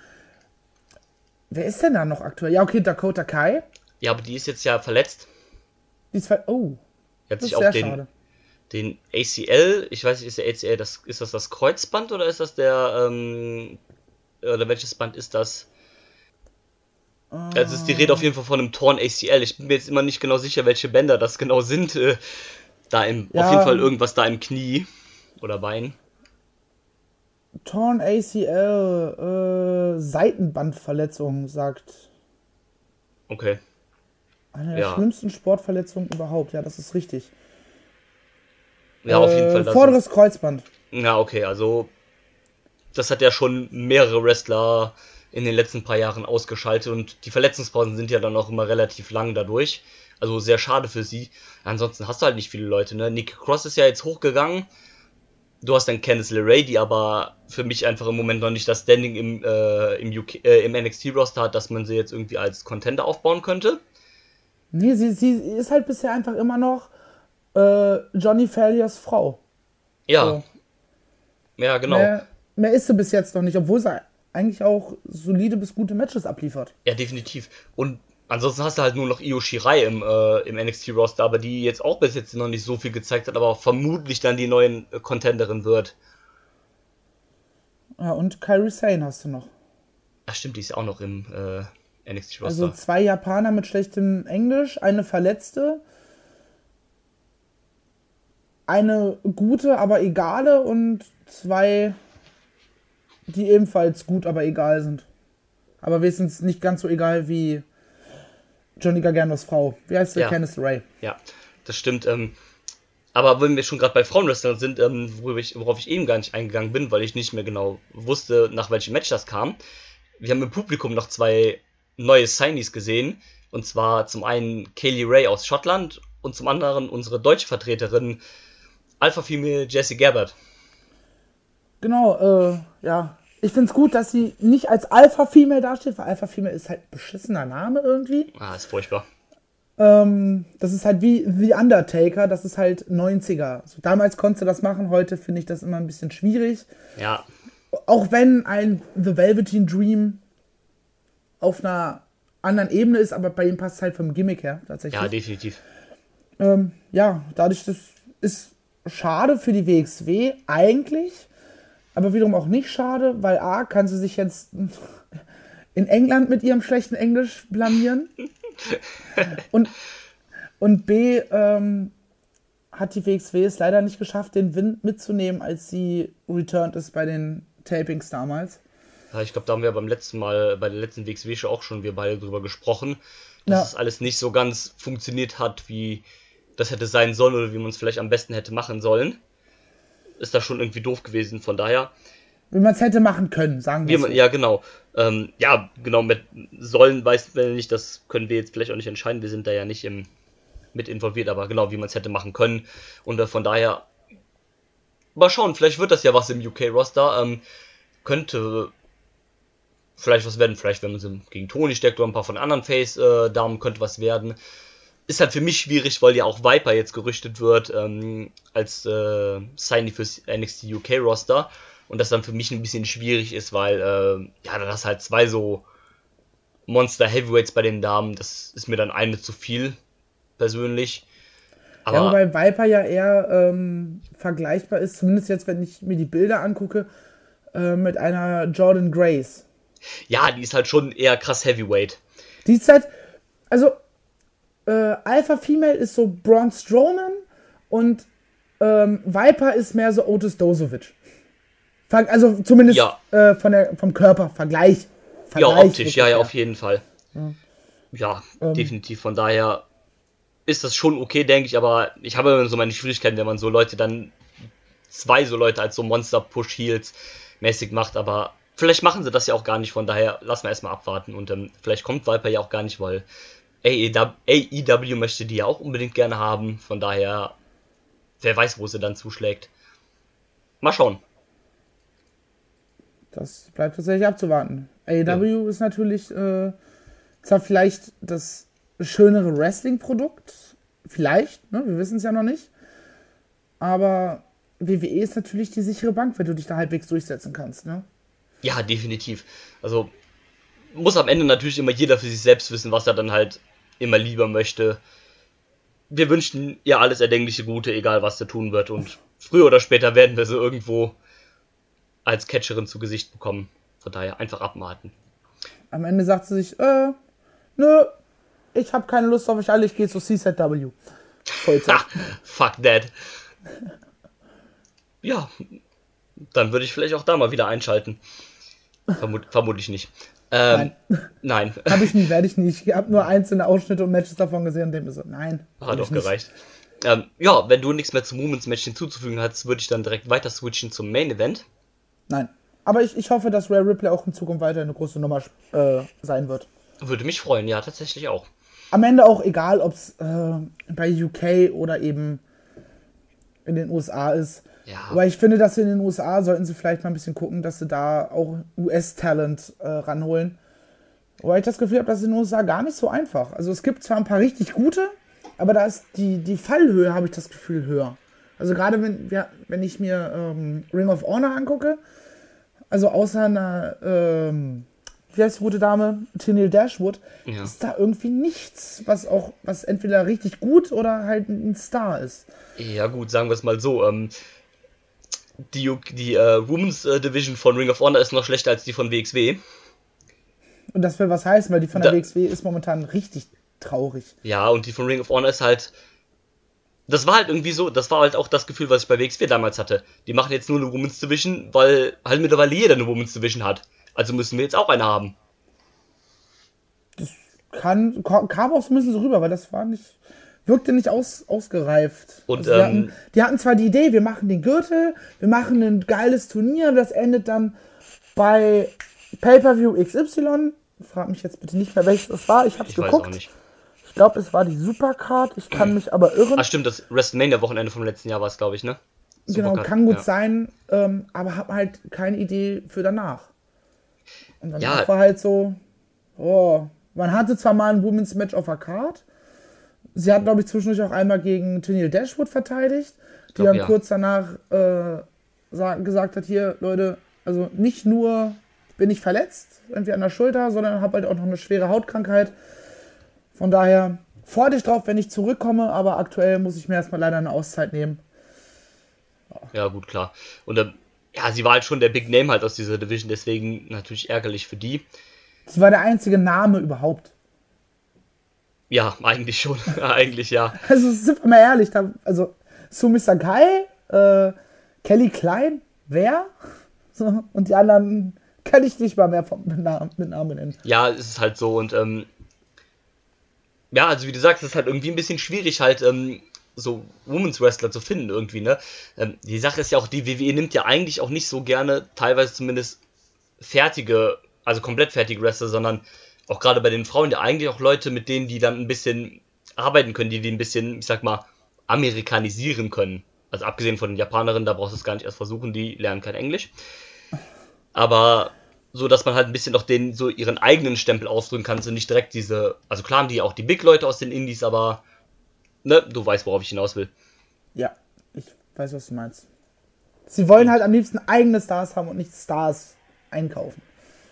Speaker 3: Wer ist denn da noch aktuell? Ja, okay, Dakota Kai.
Speaker 2: Ja, aber die ist jetzt ja verletzt.
Speaker 3: Die ist ver Oh.
Speaker 2: Die hat sich auch den, schade. den ACL, ich weiß nicht, ist der ACL, das, ist das das Kreuzband oder ist das der, ähm, oder welches Band ist das? Also ist die Rede auf jeden Fall von einem Torn ACL. Ich bin mir jetzt immer nicht genau sicher, welche Bänder das genau sind. Äh, da im, ja, auf jeden Fall irgendwas da im Knie oder Bein.
Speaker 3: Torn ACL, äh, Seitenbandverletzung, sagt.
Speaker 2: Okay.
Speaker 3: Eine der ja. schlimmsten Sportverletzungen überhaupt, ja, das ist richtig.
Speaker 2: Ja, auf jeden Fall.
Speaker 3: Äh, vorderes ist... Kreuzband.
Speaker 2: Ja, okay, also das hat ja schon mehrere Wrestler in den letzten paar Jahren ausgeschaltet und die Verletzungspausen sind ja dann auch immer relativ lang dadurch. Also sehr schade für sie. Ansonsten hast du halt nicht viele Leute, ne? Nick Cross ist ja jetzt hochgegangen. Du hast dann Candice LeRae, die aber für mich einfach im Moment noch nicht das Standing im, äh, im, UK, äh, im NXT-Roster hat, dass man sie jetzt irgendwie als Contender aufbauen könnte.
Speaker 3: Nee, sie, sie ist halt bisher einfach immer noch äh, Johnny Falliers Frau.
Speaker 2: Ja. So. Ja, genau.
Speaker 3: Mehr, mehr ist sie bis jetzt noch nicht, obwohl sie eigentlich auch solide bis gute Matches abliefert.
Speaker 2: Ja, definitiv. Und ansonsten hast du halt nur noch Io Shirai im, äh, im NXT-Roster, aber die jetzt auch bis jetzt noch nicht so viel gezeigt hat, aber vermutlich dann die neuen äh, Contenderin wird.
Speaker 3: Ja, und Kairi Sane hast du noch.
Speaker 2: Ach stimmt, die ist auch noch im äh, NXT-Roster.
Speaker 3: Also zwei Japaner mit schlechtem Englisch, eine Verletzte, eine gute, aber egale und zwei die ebenfalls gut, aber egal sind. aber wenigstens nicht ganz so egal wie Johnny Garganos Frau. Wie heißt sie?
Speaker 2: Ja.
Speaker 3: Candice Ray.
Speaker 2: Ja, das stimmt. Ähm, aber wenn wir schon gerade bei Frauenwrestlern sind, ähm, worauf, ich, worauf ich eben gar nicht eingegangen bin, weil ich nicht mehr genau wusste, nach welchem Match das kam. Wir haben im Publikum noch zwei neue Signees gesehen. Und zwar zum einen Kaylee Ray aus Schottland und zum anderen unsere deutsche Vertreterin Alpha Female Jessie Gabbard.
Speaker 3: Genau, äh, ja. Ich find's gut, dass sie nicht als Alpha-Female dasteht, weil Alpha-Female ist halt ein beschissener Name irgendwie.
Speaker 2: Ah, ist furchtbar.
Speaker 3: Ähm, das ist halt wie The Undertaker, das ist halt 90er. So, damals konntest du das machen, heute finde ich das immer ein bisschen schwierig.
Speaker 2: Ja,
Speaker 3: Auch wenn ein The Velveteen Dream auf einer anderen Ebene ist, aber bei ihm passt es halt vom Gimmick her tatsächlich.
Speaker 2: ja, definitiv.
Speaker 3: ähm, ja, dadurch, das ist schade für die WXW eigentlich, aber wiederum auch nicht schade, weil A, kann sie sich jetzt in England mit ihrem schlechten Englisch blamieren und, und B, ähm, hat die WXW es leider nicht geschafft, den Wind mitzunehmen, als sie returned ist bei den Tapings damals.
Speaker 2: Ja, ich glaube, da haben wir beim letzten Mal, bei der letzten WXW-Show auch schon wir beide drüber gesprochen, dass
Speaker 3: Ja.
Speaker 2: es alles nicht so ganz funktioniert hat, wie das hätte sein sollen oder wie man es vielleicht am besten hätte machen sollen. Ist da schon irgendwie doof gewesen, von daher.
Speaker 3: Wie man es hätte machen können, sagen wir
Speaker 2: man,
Speaker 3: so.
Speaker 2: ja, genau. Ähm, ja, genau, mit sollen weiß wir nicht, das können wir jetzt vielleicht auch nicht entscheiden. Wir sind da ja nicht im, mit involviert, aber genau, wie man es hätte machen können. Und äh, von daher, mal schauen, vielleicht wird das ja was im UK-Roster. Ähm, könnte vielleicht was werden, vielleicht wenn man sie gegen Toni steckt oder ein paar von anderen Face-Damen könnte was werden. Ist halt für mich schwierig, weil ja auch Viper jetzt gerüchtet wird ähm, als äh, Signing fürs NXT UK-Roster. Und das dann für mich ein bisschen schwierig ist, weil, äh, ja, da hast halt zwei so Monster Heavyweights bei den Damen. Das ist mir dann eine zu viel, persönlich. Aber
Speaker 3: Ja, wobei Viper ja eher ähm, vergleichbar ist, zumindest jetzt, wenn ich mir die Bilder angucke, äh, mit einer Jordan Grace.
Speaker 2: ja, die ist halt schon eher krass Heavyweight.
Speaker 3: Die ist halt, also äh, Alpha Female ist so Braun Strowman und ähm, Viper ist mehr so Otis Dozovic. Ver also zumindest
Speaker 2: Ja.
Speaker 3: äh, von der, vom Körper, Vergleich.
Speaker 2: Ja,
Speaker 3: Vergleich
Speaker 2: optisch, ja, ja, auf jeden Fall. Ja,
Speaker 3: Ähm.
Speaker 2: definitiv. Von daher ist das schon okay, denke ich, aber ich habe immer so meine Schwierigkeiten, wenn man so Leute dann, zwei so Leute als so Monster-Push-Heels mäßig macht, aber vielleicht machen sie das ja auch gar nicht, von daher lassen wir erstmal abwarten und ähm, vielleicht kommt Viper ja auch gar nicht, weil AEW, AEW möchte die ja auch unbedingt gerne haben, von daher, wer weiß, wo sie dann zuschlägt. Mal schauen.
Speaker 3: Das bleibt tatsächlich abzuwarten. AEW ist natürlich äh, zwar vielleicht das schönere Wrestling-Produkt, vielleicht, ne? wir wissen es ja noch nicht, aber WWE ist natürlich die sichere Bank, wenn du dich da halbwegs durchsetzen kannst. Ne?
Speaker 2: Ja, definitiv. Also muss am Ende natürlich immer jeder für sich selbst wissen, was er dann halt immer lieber möchte. Wir wünschen ihr alles erdenkliche Gute, egal was sie tun wird. Und früher oder später werden wir sie irgendwo als Catcherin zu Gesicht bekommen. Von daher einfach abwarten.
Speaker 3: Am Ende sagt sie sich, äh, nö, ich habe keine Lust auf euch alle, ich gehe zu CZW. Vollzeit.
Speaker 2: Fuck that. Ja, dann würde ich vielleicht auch da mal wieder einschalten. Vermut, vermutlich nicht. Ähm, nein.
Speaker 3: Habe ich nie, werde ich nie. Ich habe nur einzelne Ausschnitte und Matches davon gesehen und mir so, nein.
Speaker 2: Hat
Speaker 3: nicht.
Speaker 2: gereicht. Ähm, ja, wenn du nichts mehr zum Women's Match hinzuzufügen hast, würde ich dann direkt weiter switchen zum Main Event.
Speaker 3: Nein. Aber ich, ich hoffe, dass Rare Ripley auch in Zukunft weiter eine große Nummer äh, sein wird.
Speaker 2: Würde mich freuen, ja, tatsächlich auch.
Speaker 3: Am Ende auch egal, ob es äh, bei UK oder eben in den USA ist.
Speaker 2: Ja.
Speaker 3: Aber ich finde, dass sie in den USA sollten sie vielleicht mal ein bisschen gucken, dass sie da auch US-Talent äh, ranholen. Wobei ich das Gefühl habe, das ist in den USA gar nicht so einfach. Also es gibt zwar ein paar richtig gute, aber da ist die, die Fallhöhe, habe ich das Gefühl, höher. Also gerade wenn, ja, wenn ich mir ähm, Ring of Honor angucke, also außer einer, ähm, wie heißt die gute Dame, Tennille Dashwood,
Speaker 2: Ja.
Speaker 3: ist da irgendwie nichts, was auch, was entweder richtig gut oder halt ein Star ist.
Speaker 2: Ja, gut, sagen wir es mal so. Ähm, die die äh, Women's äh, Division von Ring of Honor ist noch schlechter als die von WXW.
Speaker 3: Und das will was heißen, weil die von der
Speaker 2: Da-
Speaker 3: WXW ist momentan richtig traurig.
Speaker 2: Ja, und die von Ring of Honor ist halt. Das war halt irgendwie so, das war halt auch das Gefühl, was ich bei WXW damals hatte. Die machen jetzt nur eine Women's Division, weil halt mittlerweile jeder eine Women's Division hat. Also müssen wir jetzt auch eine haben.
Speaker 3: kann, kam auch so ein bisschen so rüber, weil das war nicht, wirkte nicht aus, ausgereift.
Speaker 2: Und,
Speaker 3: also die,
Speaker 2: ähm,
Speaker 3: hatten, die hatten zwar die Idee, wir machen den Gürtel, wir machen ein geiles Turnier, das endet dann bei Pay-Per-View XY. Frag mich jetzt bitte nicht mehr, welches das war. Ich hab's
Speaker 2: Ich
Speaker 3: geguckt. Ich glaube, es war die Supercard. Ich kann mich aber irren.
Speaker 2: Ah, stimmt, das WrestleMania-Wochenende vom letzten Jahr war es, glaube ich, ne?
Speaker 3: Genau,
Speaker 2: Supercard,
Speaker 3: kann gut
Speaker 2: ja.
Speaker 3: sein, ähm, aber hab halt keine Idee für danach. Und danach
Speaker 2: Ja.
Speaker 3: war halt so, oh, man hatte zwar mal ein Women's Match auf der Card. Sie hat, glaube ich, zwischendurch auch einmal gegen Tennille Dashwood verteidigt, die
Speaker 2: glaub,
Speaker 3: dann
Speaker 2: ja.
Speaker 3: kurz danach äh, sa- gesagt hat, hier, Leute, also nicht nur bin ich verletzt, irgendwie an der Schulter, sondern habe halt auch noch eine schwere Hautkrankheit. Von daher freue dich drauf, wenn ich zurückkomme, aber aktuell muss ich mir erstmal leider eine Auszeit nehmen.
Speaker 2: Ja, gut, klar. Und ähm, ja, sie war halt schon der Big Name halt aus dieser Division, deswegen natürlich ärgerlich für die.
Speaker 3: Sie war der einzige Name überhaupt.
Speaker 2: Ja, eigentlich schon. eigentlich ja.
Speaker 3: Also sind wir mal ehrlich, da, also Sumi Sakai, äh, Kelly Klein, wer? So, und die anderen kann ich nicht mal mehr vom, mit, Namen, mit Namen nennen.
Speaker 2: Ja, es ist halt so und ähm, ja, also wie du sagst, es ist halt irgendwie ein bisschen schwierig halt ähm, so Women's Wrestler zu finden irgendwie, ne? Ähm, die Sache ist ja auch, die WWE nimmt ja eigentlich auch nicht so gerne, teilweise zumindest fertige, also komplett fertige Wrestler, sondern auch gerade bei den Frauen ja eigentlich auch Leute, mit denen die dann ein bisschen arbeiten können, die die ein bisschen, ich sag mal, amerikanisieren können. Also abgesehen von den Japanerinnen, da brauchst du es gar nicht erst versuchen, die lernen kein Englisch. Aber so, dass man halt ein bisschen noch den, so ihren eigenen Stempel ausdrücken kann, so nicht direkt diese, also klar haben die auch die Big-Leute aus den Indies, aber, ne, du weißt, worauf ich hinaus will.
Speaker 3: Ja, ich weiß, was du meinst. Sie wollen halt am liebsten eigene Stars haben und nicht Stars einkaufen.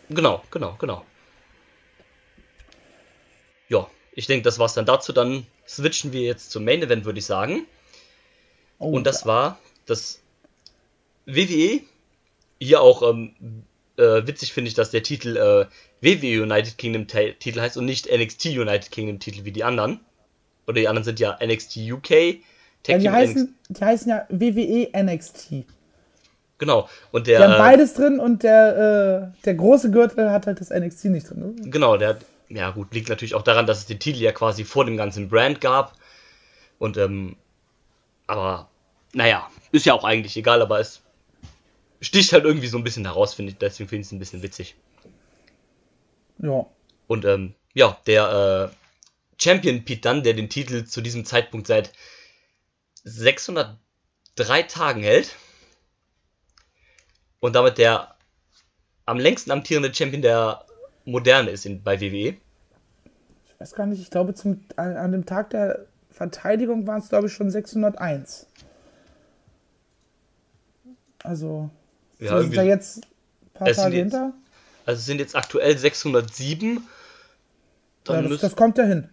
Speaker 2: Genau, genau, genau. Ja, ich denke, das war's dann dazu. Dann switchen wir jetzt zum Main Event, würde ich sagen.
Speaker 3: Oh,
Speaker 2: Und das war das WWE. Hier auch ähm, äh, witzig finde ich, dass der Titel äh, WWE United Kingdom Ti- Titel heißt und nicht NXT United Kingdom Titel wie die anderen. Oder die anderen sind ja NXT UK. Tag
Speaker 3: Ja, die, heißen, die heißen ja WWE NXT. Die
Speaker 2: Genau. Und
Speaker 3: haben
Speaker 2: der äh,
Speaker 3: beides drin und der, äh, der große Gürtel hat halt das NXT nicht drin. Ne?
Speaker 2: Genau, der, ja gut, liegt natürlich auch daran, dass es den Titel ja quasi vor dem ganzen Brand gab. Und, ähm, aber, naja, ist ja auch eigentlich egal, aber es sticht halt irgendwie so ein bisschen heraus, finde ich, deswegen finde ich es ein bisschen witzig.
Speaker 3: Ja.
Speaker 2: Und, ähm, ja, der, äh, Champion Pete Dunne, der den Titel zu diesem Zeitpunkt seit 603 Tagen hält. Und damit der am längsten amtierende Champion der Moderne ist in, bei WWE.
Speaker 3: Ich weiß gar nicht, ich glaube, zum, an, an dem Tag der Verteidigung waren es, glaube ich, schon 601. Also,
Speaker 2: Ja,
Speaker 3: sind da jetzt ein paar
Speaker 2: Es sind
Speaker 3: Tage
Speaker 2: jetzt-
Speaker 3: hinter.
Speaker 2: Also es sind jetzt aktuell 607. Dann
Speaker 3: Ja, das, das kommt ja hin.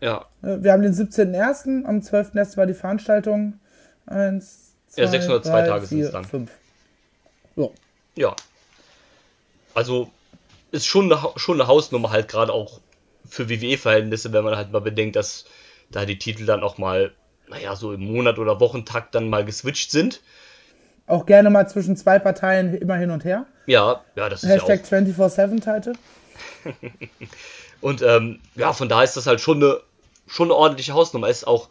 Speaker 2: ja,
Speaker 3: Äh, Wir haben den 17.01., am 12.01. war die Veranstaltung. Eins, zwei,
Speaker 2: Ja, 602
Speaker 3: drei,
Speaker 2: Tage sind's
Speaker 3: vier,
Speaker 2: dann.
Speaker 3: Fünf. Ja.
Speaker 2: ja. Also ist schon eine, schon eine Hausnummer halt gerade auch für WWE-Verhältnisse, wenn man halt mal bedenkt, dass da die Titel dann auch mal, naja, so im Monat- oder Wochentakt dann mal geswitcht sind.
Speaker 3: Auch gerne mal zwischen zwei Parteien immer hin und her.
Speaker 2: Ja, ja, das ist ja
Speaker 3: Hashtag
Speaker 2: auch.
Speaker 3: 24-7-Title.
Speaker 2: Und ähm, ja, von daher ist das halt schon eine, schon eine ordentliche Hausnummer. Ist auch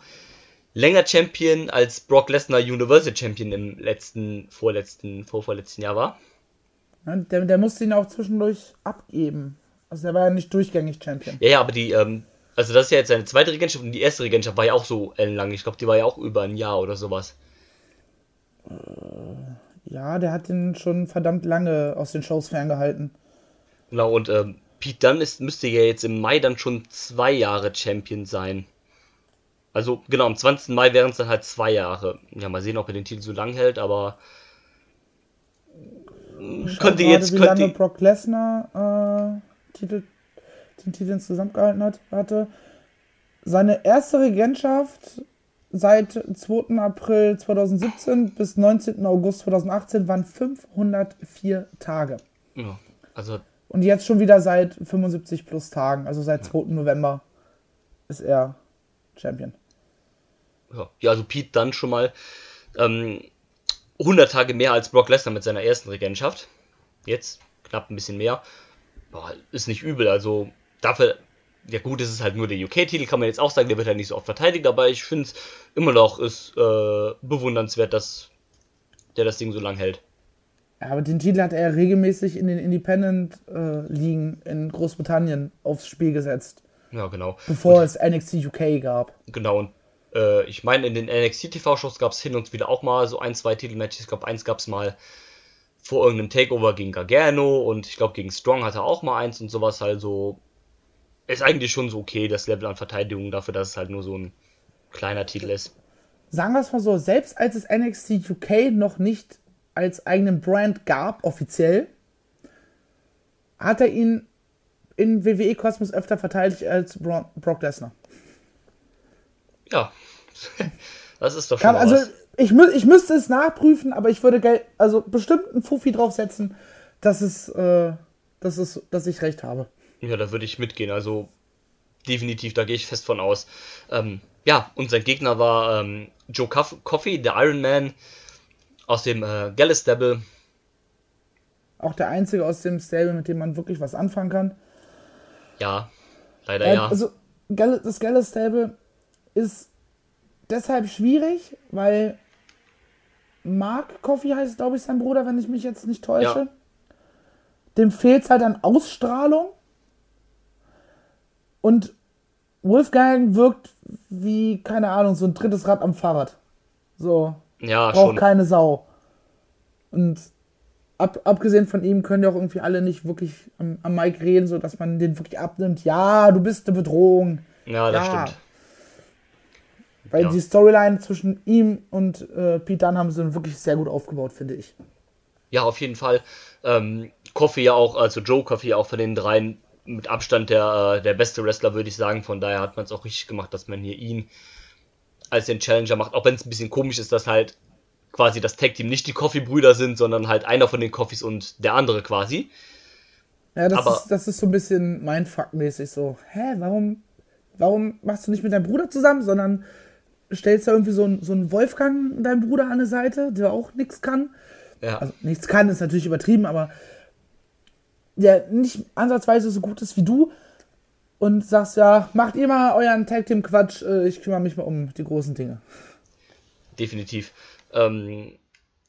Speaker 2: länger Champion als Brock Lesnar Universal Champion im letzten, vorletzten, vorvorletzten Jahr war.
Speaker 3: Ja, der, der musste ihn auch zwischendurch abgeben. Also der war ja nicht durchgängig Champion.
Speaker 2: Ja, ja, aber die, ähm, also das ist ja jetzt seine zweite Regentschaft und die erste Regentschaft war ja auch so ellenlang. Ich glaube, die war ja auch über ein Jahr oder sowas.
Speaker 3: Ja, der hat ihn schon verdammt lange aus den Shows ferngehalten.
Speaker 2: Genau, und ähm, Pete Dunne ist, müsste ja jetzt im Mai dann schon zwei Jahre Champion sein. Also, genau, am 20. Mai wären es dann halt zwei Jahre. Ja, mal sehen, ob er den Titel so lang hält, aber.
Speaker 3: Gerade,
Speaker 2: jetzt,
Speaker 3: wie lange
Speaker 2: könnte.
Speaker 3: Brock Lesnar äh, Titel, den Titel zusammengehalten hat, hatte. Seine erste Regentschaft seit 2. April 2017 bis 19. August 2018 waren 504 Tage.
Speaker 2: Ja, also,
Speaker 3: Und jetzt schon wieder seit 75 plus Tagen, also seit 2. November ist er Champion.
Speaker 2: ja, also Pete Dunne schon mal ähm, 100 Tage mehr als Brock Lesnar mit seiner ersten Regentschaft. Jetzt knapp ein bisschen mehr. Boah, ist nicht übel, also dafür, ja gut, es ist halt nur der UK-Titel, kann man jetzt auch sagen, der wird halt nicht so oft verteidigt, aber ich finde es immer noch ist äh, bewundernswert, dass der das Ding so lang hält.
Speaker 3: Ja, aber den Titel hat er regelmäßig in den Independent-Ligen äh, in Großbritannien aufs Spiel gesetzt.
Speaker 2: Ja, genau.
Speaker 3: Bevor und, es NXT UK gab.
Speaker 2: Genau, und äh, ich meine, in den NXT TV-Shows gab es hin und wieder auch mal so ein, zwei Titelmatches. Ich glaube, eins gab es mal vor irgendeinem Takeover gegen Gargano und ich glaube, gegen Strong hat er auch mal eins und sowas. Also ist eigentlich schon so okay, das Level an Verteidigung dafür, dass es halt nur so ein kleiner Titel ist.
Speaker 3: Sagen wir es mal so, selbst als es NXT UK noch nicht als eigenen Brand gab, offiziell, hat er ihn in WWE Kosmos öfter verteidigt als Brock Lesnar.
Speaker 2: Ja, das ist doch schon Kann,
Speaker 3: Also ich, mü ich müsste es nachprüfen, aber ich würde Geld, also bestimmt einen Fuffi draufsetzen, dass es, äh, dass es, dass ich recht habe.
Speaker 2: Ja, da würde ich mitgehen. Also definitiv, da gehe ich fest von aus. Ähm, ja, und sein Gegner war ähm, Joe Coffey, der Iron Man aus dem äh, Gallus Stable.
Speaker 3: Auch der einzige aus dem Stable, mit dem man wirklich was anfangen kann.
Speaker 2: Ja, leider äh, ja.
Speaker 3: Also das Gallus Stable ist deshalb schwierig, weil Mark Coffee heißt, glaube ich, sein Bruder, wenn ich mich jetzt nicht täusche. Ja. Dem fehlt halt an Ausstrahlung. Und Wolfgang wirkt wie, keine Ahnung, so ein drittes Rad am Fahrrad. So.
Speaker 2: Ja,
Speaker 3: braucht schon. keine Sau. Und ab, abgesehen von ihm können ja auch irgendwie alle nicht wirklich am, am Mike reden, sodass man den wirklich abnimmt. Ja, du bist eine Bedrohung.
Speaker 2: Ja, das ja. stimmt.
Speaker 3: Weil ja. die Storyline zwischen ihm und äh, Pete haben sie wirklich sehr gut aufgebaut, finde ich.
Speaker 2: Ja, auf jeden Fall. Ähm, Coffee ja auch, also Joe Coffee ja auch von den dreien mit Abstand der, äh, der beste Wrestler, würde ich sagen. Von daher hat man es auch richtig gemacht, dass man hier ihn als den Challenger macht. Auch wenn es ein bisschen komisch ist, dass halt quasi das Tag Team nicht die Coffee-Brüder sind, sondern halt einer von den Coffees und der andere quasi.
Speaker 3: Ja, das, Aber, ist, das ist so ein bisschen Mindfuck-mäßig so. Hä, warum, warum machst du nicht mit deinem Bruder zusammen, sondern stellst da irgendwie so einen, so einen Wolfgang, deinem Bruder, an der Seite, der auch nichts kann.
Speaker 2: Ja.
Speaker 3: Also nichts kann, ist natürlich übertrieben, aber der nicht ansatzweise so gut ist wie du und sagst ja, macht ihr mal euren Tag Team Quatsch, äh, ich kümmere mich mal um die großen Dinge.
Speaker 2: Definitiv. Ähm,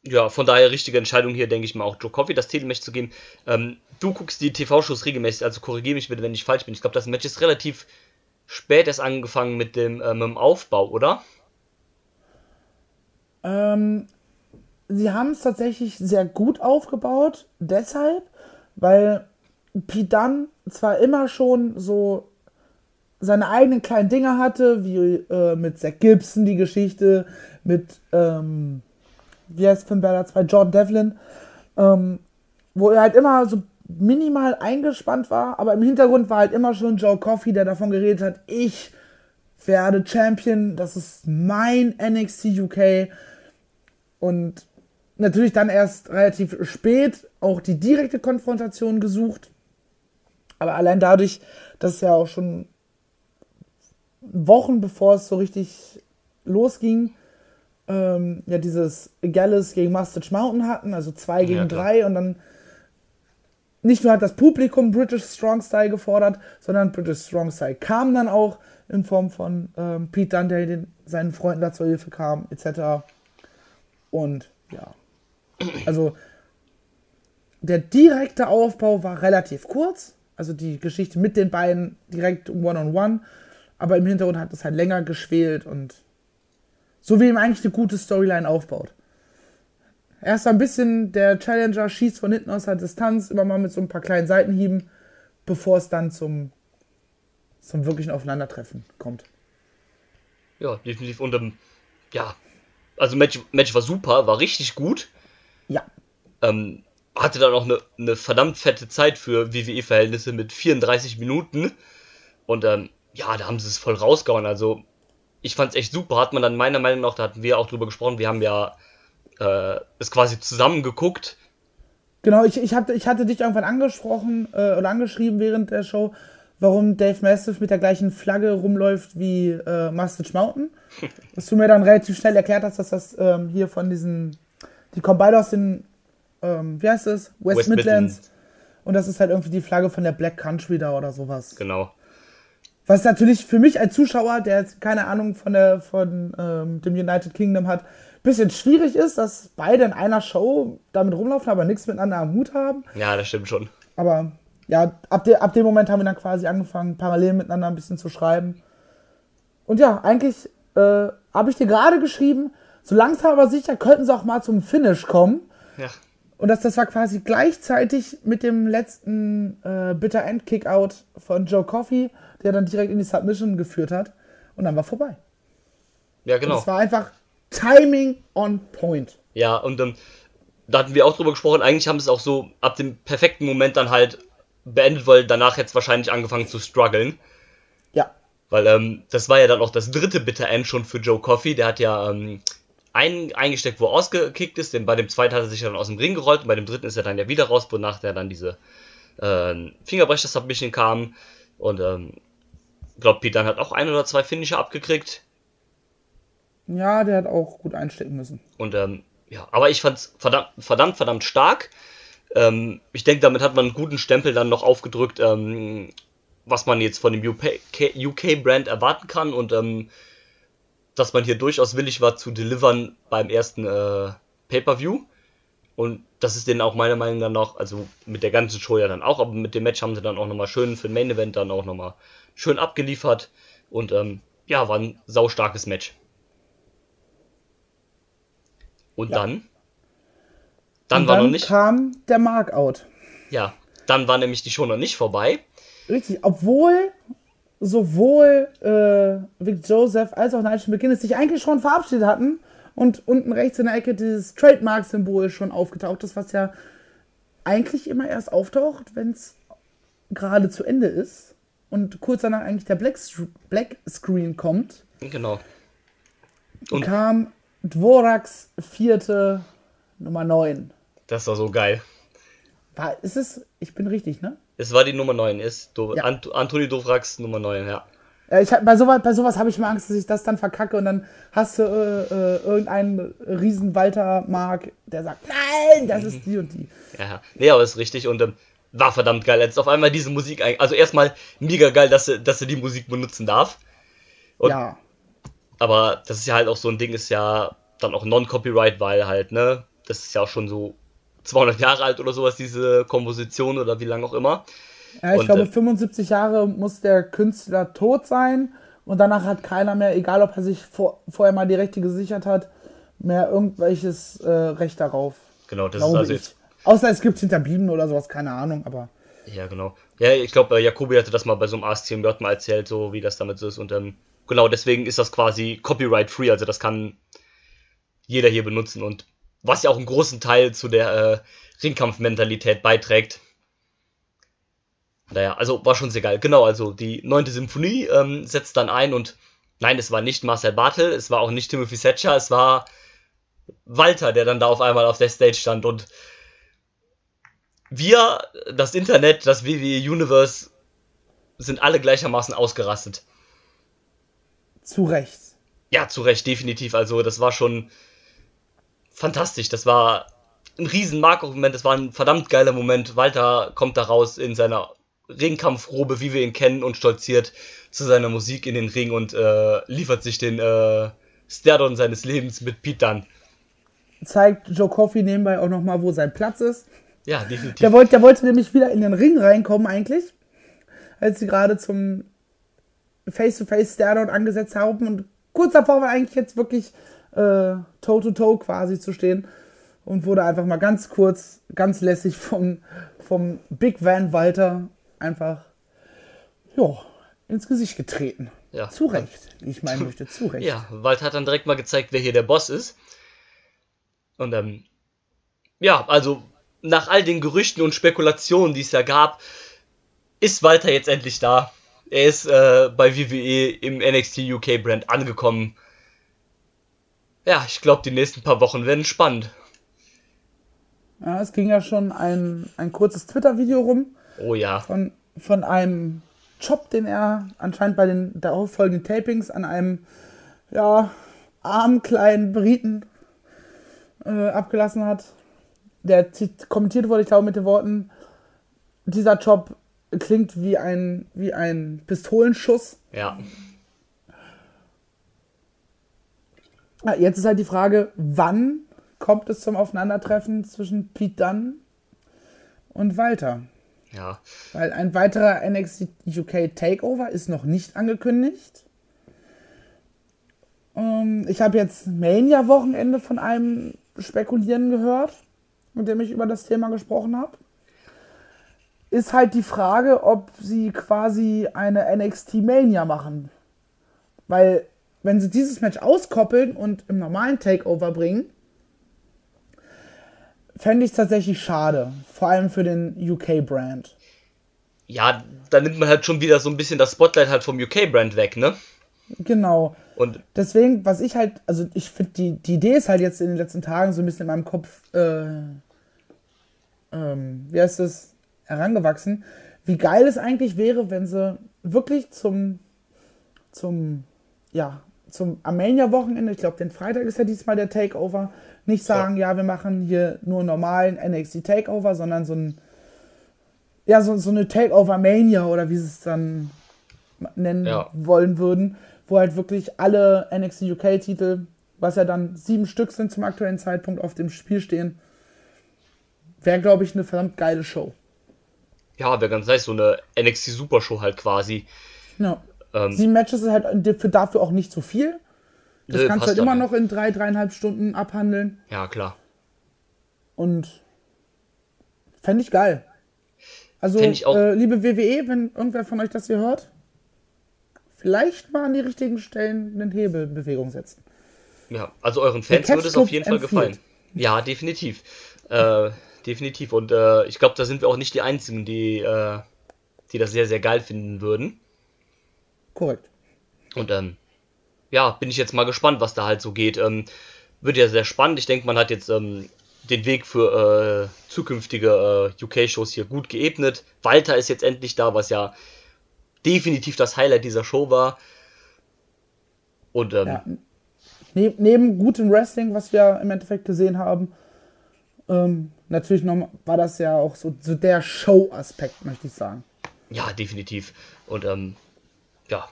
Speaker 2: ja, von daher richtige Entscheidung hier, denke ich mal, auch Joe Coffey das Titelmatch zu geben. Ähm, du guckst die TV-Shows regelmäßig, also korrigiere mich bitte, wenn ich falsch bin. Ich glaube, das Match ist relativ spät erst angefangen mit dem, äh, mit dem Aufbau, oder?
Speaker 3: Ähm, sie haben es tatsächlich sehr gut aufgebaut, deshalb, weil Dunn zwar immer schon so seine eigenen kleinen Dinge hatte, wie äh, mit Zach Gibson die Geschichte, mit, ähm, wie heißt Finn Balor 2, Jordan Devlin, ähm, wo er halt immer so minimal eingespannt war, aber im Hintergrund war halt immer schon Joe Coffey, der davon geredet hat, ich werde Champion, das ist mein NXT UK und natürlich dann erst relativ spät auch die direkte Konfrontation gesucht, aber allein dadurch, dass es ja auch schon Wochen bevor es so richtig losging, ähm, ja dieses Gallus gegen Mustache Mountain hatten, also zwei gegen ja, drei und dann nicht nur hat das Publikum British Strong Style gefordert, sondern British Strong Style kam dann auch in Form von ähm, Pete Dunne, der den, seinen Freunden da zur Hilfe kam, etc. Und ja, also der direkte Aufbau war relativ kurz, also die Geschichte mit den beiden direkt One-on-One, -on -one, aber im Hintergrund hat es halt länger geschwelt und so wie ihm eigentlich eine gute Storyline aufbaut. Erst ein bisschen der Challenger schießt von hinten aus der Distanz, immer mal mit so ein paar kleinen Seitenhieben, bevor es dann zum, zum wirklichen Aufeinandertreffen kommt.
Speaker 2: Ja, definitiv. Und ähm, ja, also Match, Match war super, war richtig gut.
Speaker 3: Ja.
Speaker 2: Ähm, hatte dann auch eine, eine verdammt fette Zeit für WWE-Verhältnisse mit 34 Minuten. Und ähm, ja, da haben sie es voll rausgehauen. Also, ich fand es echt super. Hat man dann meiner Meinung nach, da hatten wir auch drüber gesprochen, wir haben ja äh, es quasi zusammen geguckt.
Speaker 3: Genau, ich, ich, hatte, ich hatte dich irgendwann angesprochen äh, oder angeschrieben während der Show, warum Dave Mastiff mit der gleichen Flagge rumläuft wie äh, Mustache Mountain. Dass du mir dann relativ schnell erklärt hast, dass das ähm, hier von diesen, die kommen beide aus den, ähm, wie heißt das? West, West Midlands. Midlands. Und das ist halt irgendwie die Flagge von der Black Country da oder sowas.
Speaker 2: Genau.
Speaker 3: Was natürlich für mich als Zuschauer, der jetzt keine Ahnung von, der, von ähm, dem United Kingdom hat, bisschen schwierig ist, dass beide in einer Show damit rumlaufen, aber nichts miteinander am Hut haben.
Speaker 2: Ja, das stimmt schon.
Speaker 3: Aber ja, ab, de, ab dem Moment haben wir dann quasi angefangen, parallel miteinander ein bisschen zu schreiben. Und ja, eigentlich äh, habe ich dir gerade geschrieben, so langsam aber sicher könnten sie auch mal zum Finish kommen.
Speaker 2: Ja.
Speaker 3: Und das, das war quasi gleichzeitig mit dem letzten äh, Bitter End Kickout von Joe Coffey, der dann direkt in die Submission geführt hat. Und dann war vorbei.
Speaker 2: Ja,
Speaker 3: Und
Speaker 2: genau.
Speaker 3: es war einfach Timing on point.
Speaker 2: Ja, und ähm, da hatten wir auch drüber gesprochen, eigentlich haben sie es auch so ab dem perfekten Moment dann halt beendet, weil danach jetzt wahrscheinlich angefangen zu strugglen.
Speaker 3: Ja.
Speaker 2: Weil ähm, das war ja dann auch das dritte Bitter End schon für Joe Coffey. Der hat ja ähm, einen eingesteckt, wo er ausgekickt ist. Denn bei dem zweiten hat er sich ja dann aus dem Ring gerollt. Und bei dem dritten ist er dann ja wieder raus, wonach der dann diese äh, Fingerbrecher-Submission kam. Und ähm, glaube, Pete dann hat auch ein oder zwei Finisher abgekriegt.
Speaker 3: Ja, der hat auch gut einstecken müssen.
Speaker 2: Und ähm, ja, aber ich fand's verdammt, verdammt, verdammt stark. Ähm, ich denke, damit hat man einen guten Stempel dann noch aufgedrückt, ähm, was man jetzt von dem UK-Brand erwarten kann und ähm, dass man hier durchaus willig war zu delivern beim ersten äh, Pay-Per-View. Und das ist denen auch meiner Meinung nach also mit der ganzen Show ja dann auch, aber mit dem Match haben sie dann auch nochmal schön für den Main Event dann auch nochmal schön abgeliefert. Und ähm, ja, war ein saustarkes Match. Und
Speaker 3: Ja.
Speaker 2: dann? Dann
Speaker 3: Und
Speaker 2: war
Speaker 3: dann
Speaker 2: noch nicht.
Speaker 3: kam der Markout.
Speaker 2: Ja, dann war nämlich die Show noch nicht vorbei.
Speaker 3: Richtig, obwohl sowohl äh, Vic Joseph als auch Nigel McGuinness sich eigentlich schon verabschiedet hatten und unten rechts in der Ecke dieses Trademark-Symbol schon aufgetaucht ist, was ja eigentlich immer erst auftaucht, wenn es gerade zu Ende ist und kurz danach eigentlich der Black, Black Screen kommt,
Speaker 2: Genau. Und-
Speaker 3: kam Dvoraks vierte Nummer 9.
Speaker 2: Das war so geil.
Speaker 3: War, ist es, ich bin richtig, ne?
Speaker 2: Es war die Nummer 9, ist Do
Speaker 3: Ja.
Speaker 2: Ant Anthony Dovrax Nummer 9, ja.
Speaker 3: Ich hab, bei sowas, bei sowas habe ich mal Angst, dass ich das dann verkacke und dann hast du äh, äh, irgendeinen riesen Walter Mark, der sagt, nein, das ist die und die.
Speaker 2: Ja, ja. Nee, aber ist richtig und ähm, war verdammt geil. Jetzt auf einmal diese Musik, also erstmal mega geil, dass er, dass er die Musik benutzen darf. Und-
Speaker 3: ja,
Speaker 2: Aber das ist ja halt auch so ein Ding, ist ja dann auch Non-Copyright, weil halt, ne, das ist ja auch schon so 200 Jahre alt oder sowas, diese Komposition oder wie lange auch immer.
Speaker 3: ja ich
Speaker 2: Und,
Speaker 3: glaube,
Speaker 2: äh,
Speaker 3: 75 Jahre muss der Künstler tot sein und danach hat keiner mehr, egal ob er sich vor, vorher mal die Rechte gesichert hat, mehr irgendwelches äh, Recht darauf.
Speaker 2: Genau, das ist also
Speaker 3: ich.
Speaker 2: jetzt.
Speaker 3: Außer es gibt Hinterblieben oder sowas, keine Ahnung, aber
Speaker 2: Ja, genau. Ja, ich glaube, Jakobi hatte das mal bei so einem Ask TM mal erzählt, so wie das damit so ist. Und ähm, genau deswegen ist das quasi copyright-free, also das kann jeder hier benutzen. Und was ja auch einen großen Teil zu der äh, Ringkampfmentalität beiträgt. Naja, also war schon sehr geil. Genau, also die neunte Symphonie ähm, setzt dann ein und nein, es war nicht Marcel Bartel, es war auch nicht Timothy Thatcher, es war Walter, der dann da auf einmal auf der Stage stand und wir, das Internet, das WWE Universe, sind alle gleichermaßen ausgerastet.
Speaker 3: Zu Recht.
Speaker 2: Ja, zu Recht, definitiv. Also, das war schon fantastisch. Das war ein riesen Marco-Moment. Das war ein verdammt geiler Moment. Walter kommt da raus in seiner Ringkampfrobe, wie wir ihn kennen, und stolziert zu seiner Musik in den Ring und äh, liefert sich den äh, Stardon seines Lebens mit Pete dann.
Speaker 3: Zeigt Joe Coffey nebenbei auch nochmal, wo sein Platz ist.
Speaker 2: Ja, definitiv.
Speaker 3: Der wollte, der wollte nämlich wieder in den Ring reinkommen eigentlich, als sie gerade zum Face-to-Face Staredown angesetzt haben und kurz davor war eigentlich jetzt wirklich äh, Toe-to-Toe quasi zu stehen und wurde einfach mal ganz kurz, ganz lässig vom, vom Big Van Walter einfach ja, ins Gesicht getreten.
Speaker 2: Ja.
Speaker 3: Zu Recht, wie ich meinen möchte, zu Recht.
Speaker 2: Ja, Walter hat dann direkt mal gezeigt, wer hier der Boss ist. Und ähm, ja, also nach all den Gerüchten und Spekulationen, die es ja gab, ist Walter jetzt endlich da. Er ist äh, bei WWE im NXT UK Brand angekommen. Ja, ich glaube, die nächsten paar Wochen werden spannend.
Speaker 3: Ja, es ging ja schon ein, ein kurzes Twitter-Video rum,
Speaker 2: Oh ja,
Speaker 3: von, von einem Job, den er anscheinend bei den darauffolgenden Tapings an einem ja, armen kleinen Briten äh, abgelassen hat. Der kommentiert wurde, ich glaube, mit den Worten, dieser Job klingt wie ein, wie ein Pistolenschuss.
Speaker 2: Ja.
Speaker 3: Ja, Jetzt ist halt die Frage, wann kommt es zum Aufeinandertreffen zwischen Pete Dunne und Walter?
Speaker 2: Ja.
Speaker 3: Weil ein weiterer NXT UK Takeover ist noch nicht angekündigt. Ähm, ich habe jetzt Mania-Wochenende von einem spekulieren gehört, mit dem ich über das Thema gesprochen habe. Ist halt die Frage, ob sie quasi eine NXT Mania machen. Weil, wenn sie dieses Match auskoppeln und im normalen Takeover bringen, fände ich es tatsächlich schade. Vor allem für den UK-Brand.
Speaker 2: Ja, da nimmt man halt schon wieder so ein bisschen das Spotlight halt vom UK-Brand weg, ne?
Speaker 3: Genau.
Speaker 2: Und
Speaker 3: Deswegen, was ich halt, also ich finde, die, die Idee ist halt jetzt in den letzten Tagen so ein bisschen in meinem Kopf, äh, ähm, wie heißt das, herangewachsen. Wie geil es eigentlich wäre, wenn sie wirklich zum, zum, ja, zum Armenia-Wochenende, ich glaube, den Freitag ist ja diesmal der Takeover, nicht sagen, ja. wir machen hier nur normalen NXT Takeover, sondern so ein, ja, so, so eine Takeover-Mania oder wie sie es dann nennen
Speaker 2: Ja.
Speaker 3: wollen würden, wo halt wirklich alle NXT UK-Titel, was ja dann sieben Stück sind zum aktuellen Zeitpunkt, auf dem Spiel stehen. Wäre, glaube ich, eine verdammt geile Show.
Speaker 2: Ja, wäre ganz nice, so eine NXT Super Show halt quasi.
Speaker 3: Ja.
Speaker 2: Ähm,
Speaker 3: Sieben Matches ist halt für dafür auch nicht so viel. Das kannst du halt immer noch in drei, dreieinhalb Stunden abhandeln.
Speaker 2: Ja, klar.
Speaker 3: Und fände ich geil. Also,
Speaker 2: ich.
Speaker 3: Äh, liebe WWE, wenn irgendwer von euch das hier hört, vielleicht mal an die richtigen Stellen eine Hebelbewegung setzen.
Speaker 2: Ja, also euren Fans würde es auf jeden Fall
Speaker 3: empfiehlt.
Speaker 2: gefallen. Ja, definitiv. Äh, definitiv. Und äh, ich glaube, da sind wir auch nicht die Einzigen, die, äh, die das sehr, sehr geil finden würden.
Speaker 3: Korrekt.
Speaker 2: Und ähm, ja, bin ich jetzt mal gespannt, was da halt so geht. Ähm, wird ja sehr spannend. Ich denke, man hat jetzt ähm, den Weg für äh, zukünftige äh, UK-Shows hier gut geebnet. Walter ist jetzt endlich da, was ja definitiv das Highlight dieser Show war. Und ähm,
Speaker 3: Ja. Ne neben gutem Wrestling, was wir im Endeffekt gesehen haben, ähm, natürlich noch, war das ja auch so, so der Show-Aspekt, möchte ich sagen.
Speaker 2: Ja, definitiv. Und ähm, ja,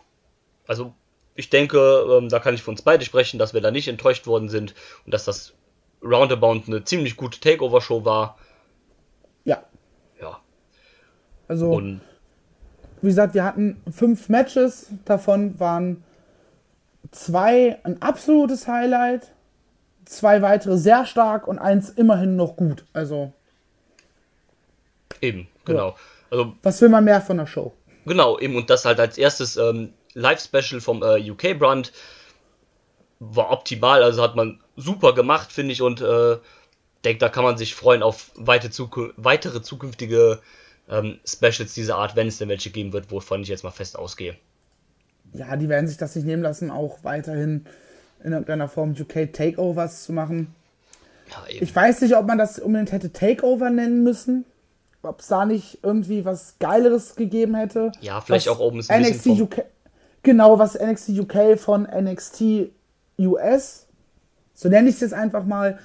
Speaker 2: also ich denke, ähm, da kann ich für uns beide sprechen, dass wir da nicht enttäuscht worden sind und dass das Roundabout eine ziemlich gute Takeover-Show war.
Speaker 3: Ja.
Speaker 2: Ja,
Speaker 3: Also,
Speaker 2: und
Speaker 3: wie gesagt, wir hatten fünf Matches, davon waren zwei ein absolutes Highlight, zwei weitere sehr stark und eins immerhin noch gut. Also,
Speaker 2: eben, genau. Also
Speaker 3: was will man mehr von der Show?
Speaker 2: Genau, eben und das halt als erstes ähm, Live-Special vom äh, UK-Brand war optimal, also hat man super gemacht, finde ich, und äh, denke, da kann man sich freuen auf weite Zuku weitere zukünftige ähm, Specials dieser Art, wenn es denn welche geben wird, wovon ich jetzt mal fest ausgehe.
Speaker 3: Ja, die werden sich das nicht nehmen lassen, auch weiterhin in irgendeiner Form UK Takeovers zu machen.
Speaker 2: Ja.
Speaker 3: Ich weiß nicht, ob man das unbedingt hätte Takeover nennen müssen. Ob es da nicht irgendwie was Geileres gegeben hätte.
Speaker 2: Ja, vielleicht auch oben ist ein
Speaker 3: NXT
Speaker 2: bisschen
Speaker 3: UK. Genau, was NXT UK von NXT US, so nenne ich es jetzt einfach mal,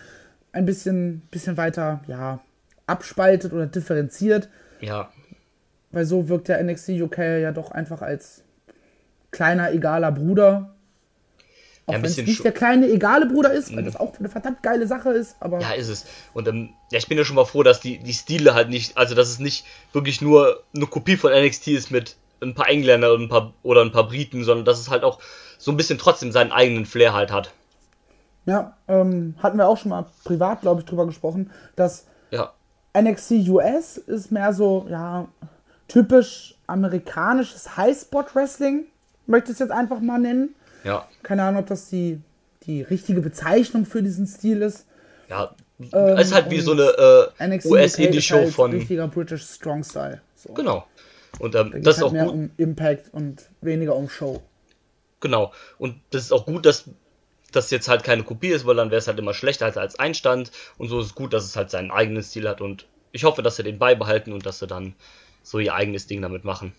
Speaker 3: ein bisschen, bisschen weiter, ja, abspaltet oder differenziert.
Speaker 2: ja,
Speaker 3: Weil so wirkt der NXT UK ja doch einfach als kleiner, egaler Bruder. Auch
Speaker 2: Ja,
Speaker 3: wenn es nicht der kleine, egale Bruder ist, weil das auch eine verdammt geile Sache ist, aber
Speaker 2: ja, ist es. Und ähm, ja, ich bin ja schon mal froh, dass die, die Stile halt nicht, also dass es nicht wirklich nur eine Kopie von NXT ist mit ein paar Engländer und ein paar, oder ein paar Briten, sondern dass es halt auch so ein bisschen trotzdem seinen eigenen Flair halt hat.
Speaker 3: Ja, ähm, hatten wir auch schon mal privat, glaube ich, drüber gesprochen, dass
Speaker 2: Ja,
Speaker 3: NXT US ist mehr so, ja, typisch amerikanisches Highspot-Wrestling, möchte ich es jetzt einfach mal nennen.
Speaker 2: Ja,
Speaker 3: Keine Ahnung, ob das die, die richtige Bezeichnung für diesen Stil ist.
Speaker 2: ja.
Speaker 3: Ähm,
Speaker 2: es ist halt wie so eine äh,
Speaker 3: NXT UK
Speaker 2: US-Indie-Show
Speaker 3: ist halt
Speaker 2: von.
Speaker 3: richtiger British Strong Style. So.
Speaker 2: Genau. Und ähm,
Speaker 3: Da
Speaker 2: das
Speaker 3: geht
Speaker 2: ist
Speaker 3: halt
Speaker 2: auch
Speaker 3: mehr
Speaker 2: gut.
Speaker 3: um Impact und weniger um Show.
Speaker 2: Genau. Und das ist auch gut, dass das jetzt halt keine Kopie ist, weil dann wäre es halt immer schlechter als als Einstand. Und so ist es gut, dass es halt seinen eigenen Stil hat. Und ich hoffe, dass sie den beibehalten und dass sie dann so ihr eigenes Ding damit machen.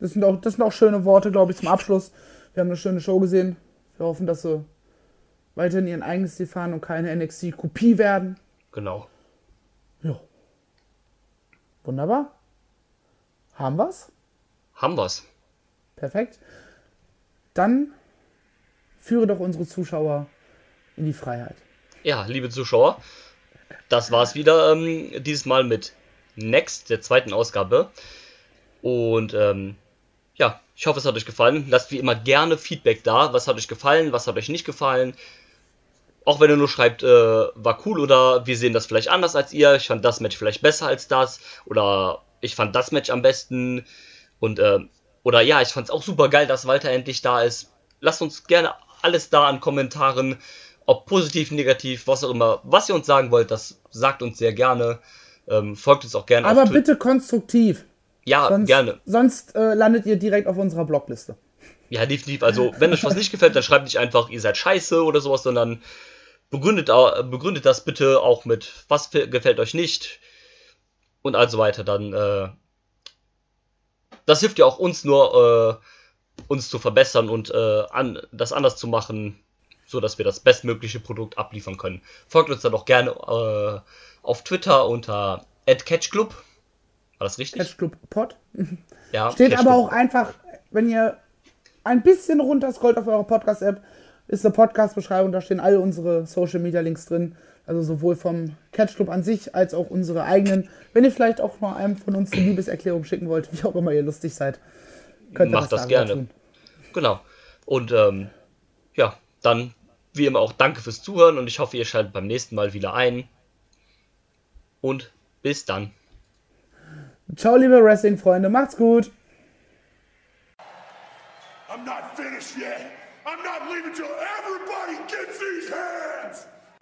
Speaker 3: Das sind auch, das sind auch schöne Worte, glaube ich, zum Abschluss. Wir haben eine schöne Show gesehen. Wir hoffen, dass sie weiterhin ihren eigenes Stil fahren und keine NXT-Kopie werden.
Speaker 2: Genau.
Speaker 3: Ja. Wunderbar. Haben wir's?
Speaker 2: Haben wir's.
Speaker 3: Perfekt. Dann führe doch unsere Zuschauer in die Freiheit.
Speaker 2: Ja, liebe Zuschauer, das war's wieder ähm, dieses Mal mit Next, der zweiten Ausgabe. Und ähm, ja, ich hoffe, es hat euch gefallen. Lasst wie immer gerne Feedback da. Was hat euch gefallen, was hat euch nicht gefallen? Auch wenn ihr nur schreibt, äh, war cool oder wir sehen das vielleicht anders als ihr. Ich fand das Match vielleicht besser als das. Oder ich fand das Match am besten. Und, äh, oder ja, ich fand es auch super geil, dass Walter endlich da ist. Lasst uns gerne alles da an Kommentaren, ob positiv, negativ, was auch immer, was ihr uns sagen wollt, das sagt uns sehr gerne. Ähm, folgt uns auch gerne
Speaker 3: Aber bitte konstruktiv.
Speaker 2: Ja,
Speaker 3: Sonst,
Speaker 2: gerne.
Speaker 3: Sonst äh, landet ihr direkt auf unserer Blogliste.
Speaker 2: Ja, definitiv. Also, wenn euch was nicht gefällt, dann schreibt nicht einfach, ihr seid scheiße oder sowas, sondern begründet, begründet das bitte auch mit, was gefällt euch nicht und also weiter. Dann, äh, das hilft ja auch uns nur, äh, uns zu verbessern und äh, an, das anders zu machen, so dass wir das bestmögliche Produkt abliefern können. Folgt uns dann auch gerne äh, auf Twitter unter @catchclub. War das richtig?
Speaker 3: Catch Club Pod.
Speaker 2: ja,
Speaker 3: Steht
Speaker 2: Catchclub.
Speaker 3: aber auch einfach, wenn ihr ein bisschen runterscrollt auf eurer Podcast-App, ist eine Podcast-Beschreibung, da stehen alle unsere Social-Media-Links drin. Also sowohl vom Catch Club an sich als auch unsere eigenen. Wenn ihr vielleicht auch mal einem von uns eine Liebeserklärung schicken wollt, wie auch immer ihr lustig seid, könnt ihr
Speaker 2: Macht das
Speaker 3: darüber
Speaker 2: gerne. Genau. Und ähm, ja, dann wie immer auch danke fürs Zuhören und ich hoffe, ihr schaltet beim nächsten Mal wieder ein. Und bis dann.
Speaker 3: Ciao, liebe Wrestling-Freunde, macht's gut.
Speaker 4: I'm not finished yet. I'm not leaving till everybody gets these hands.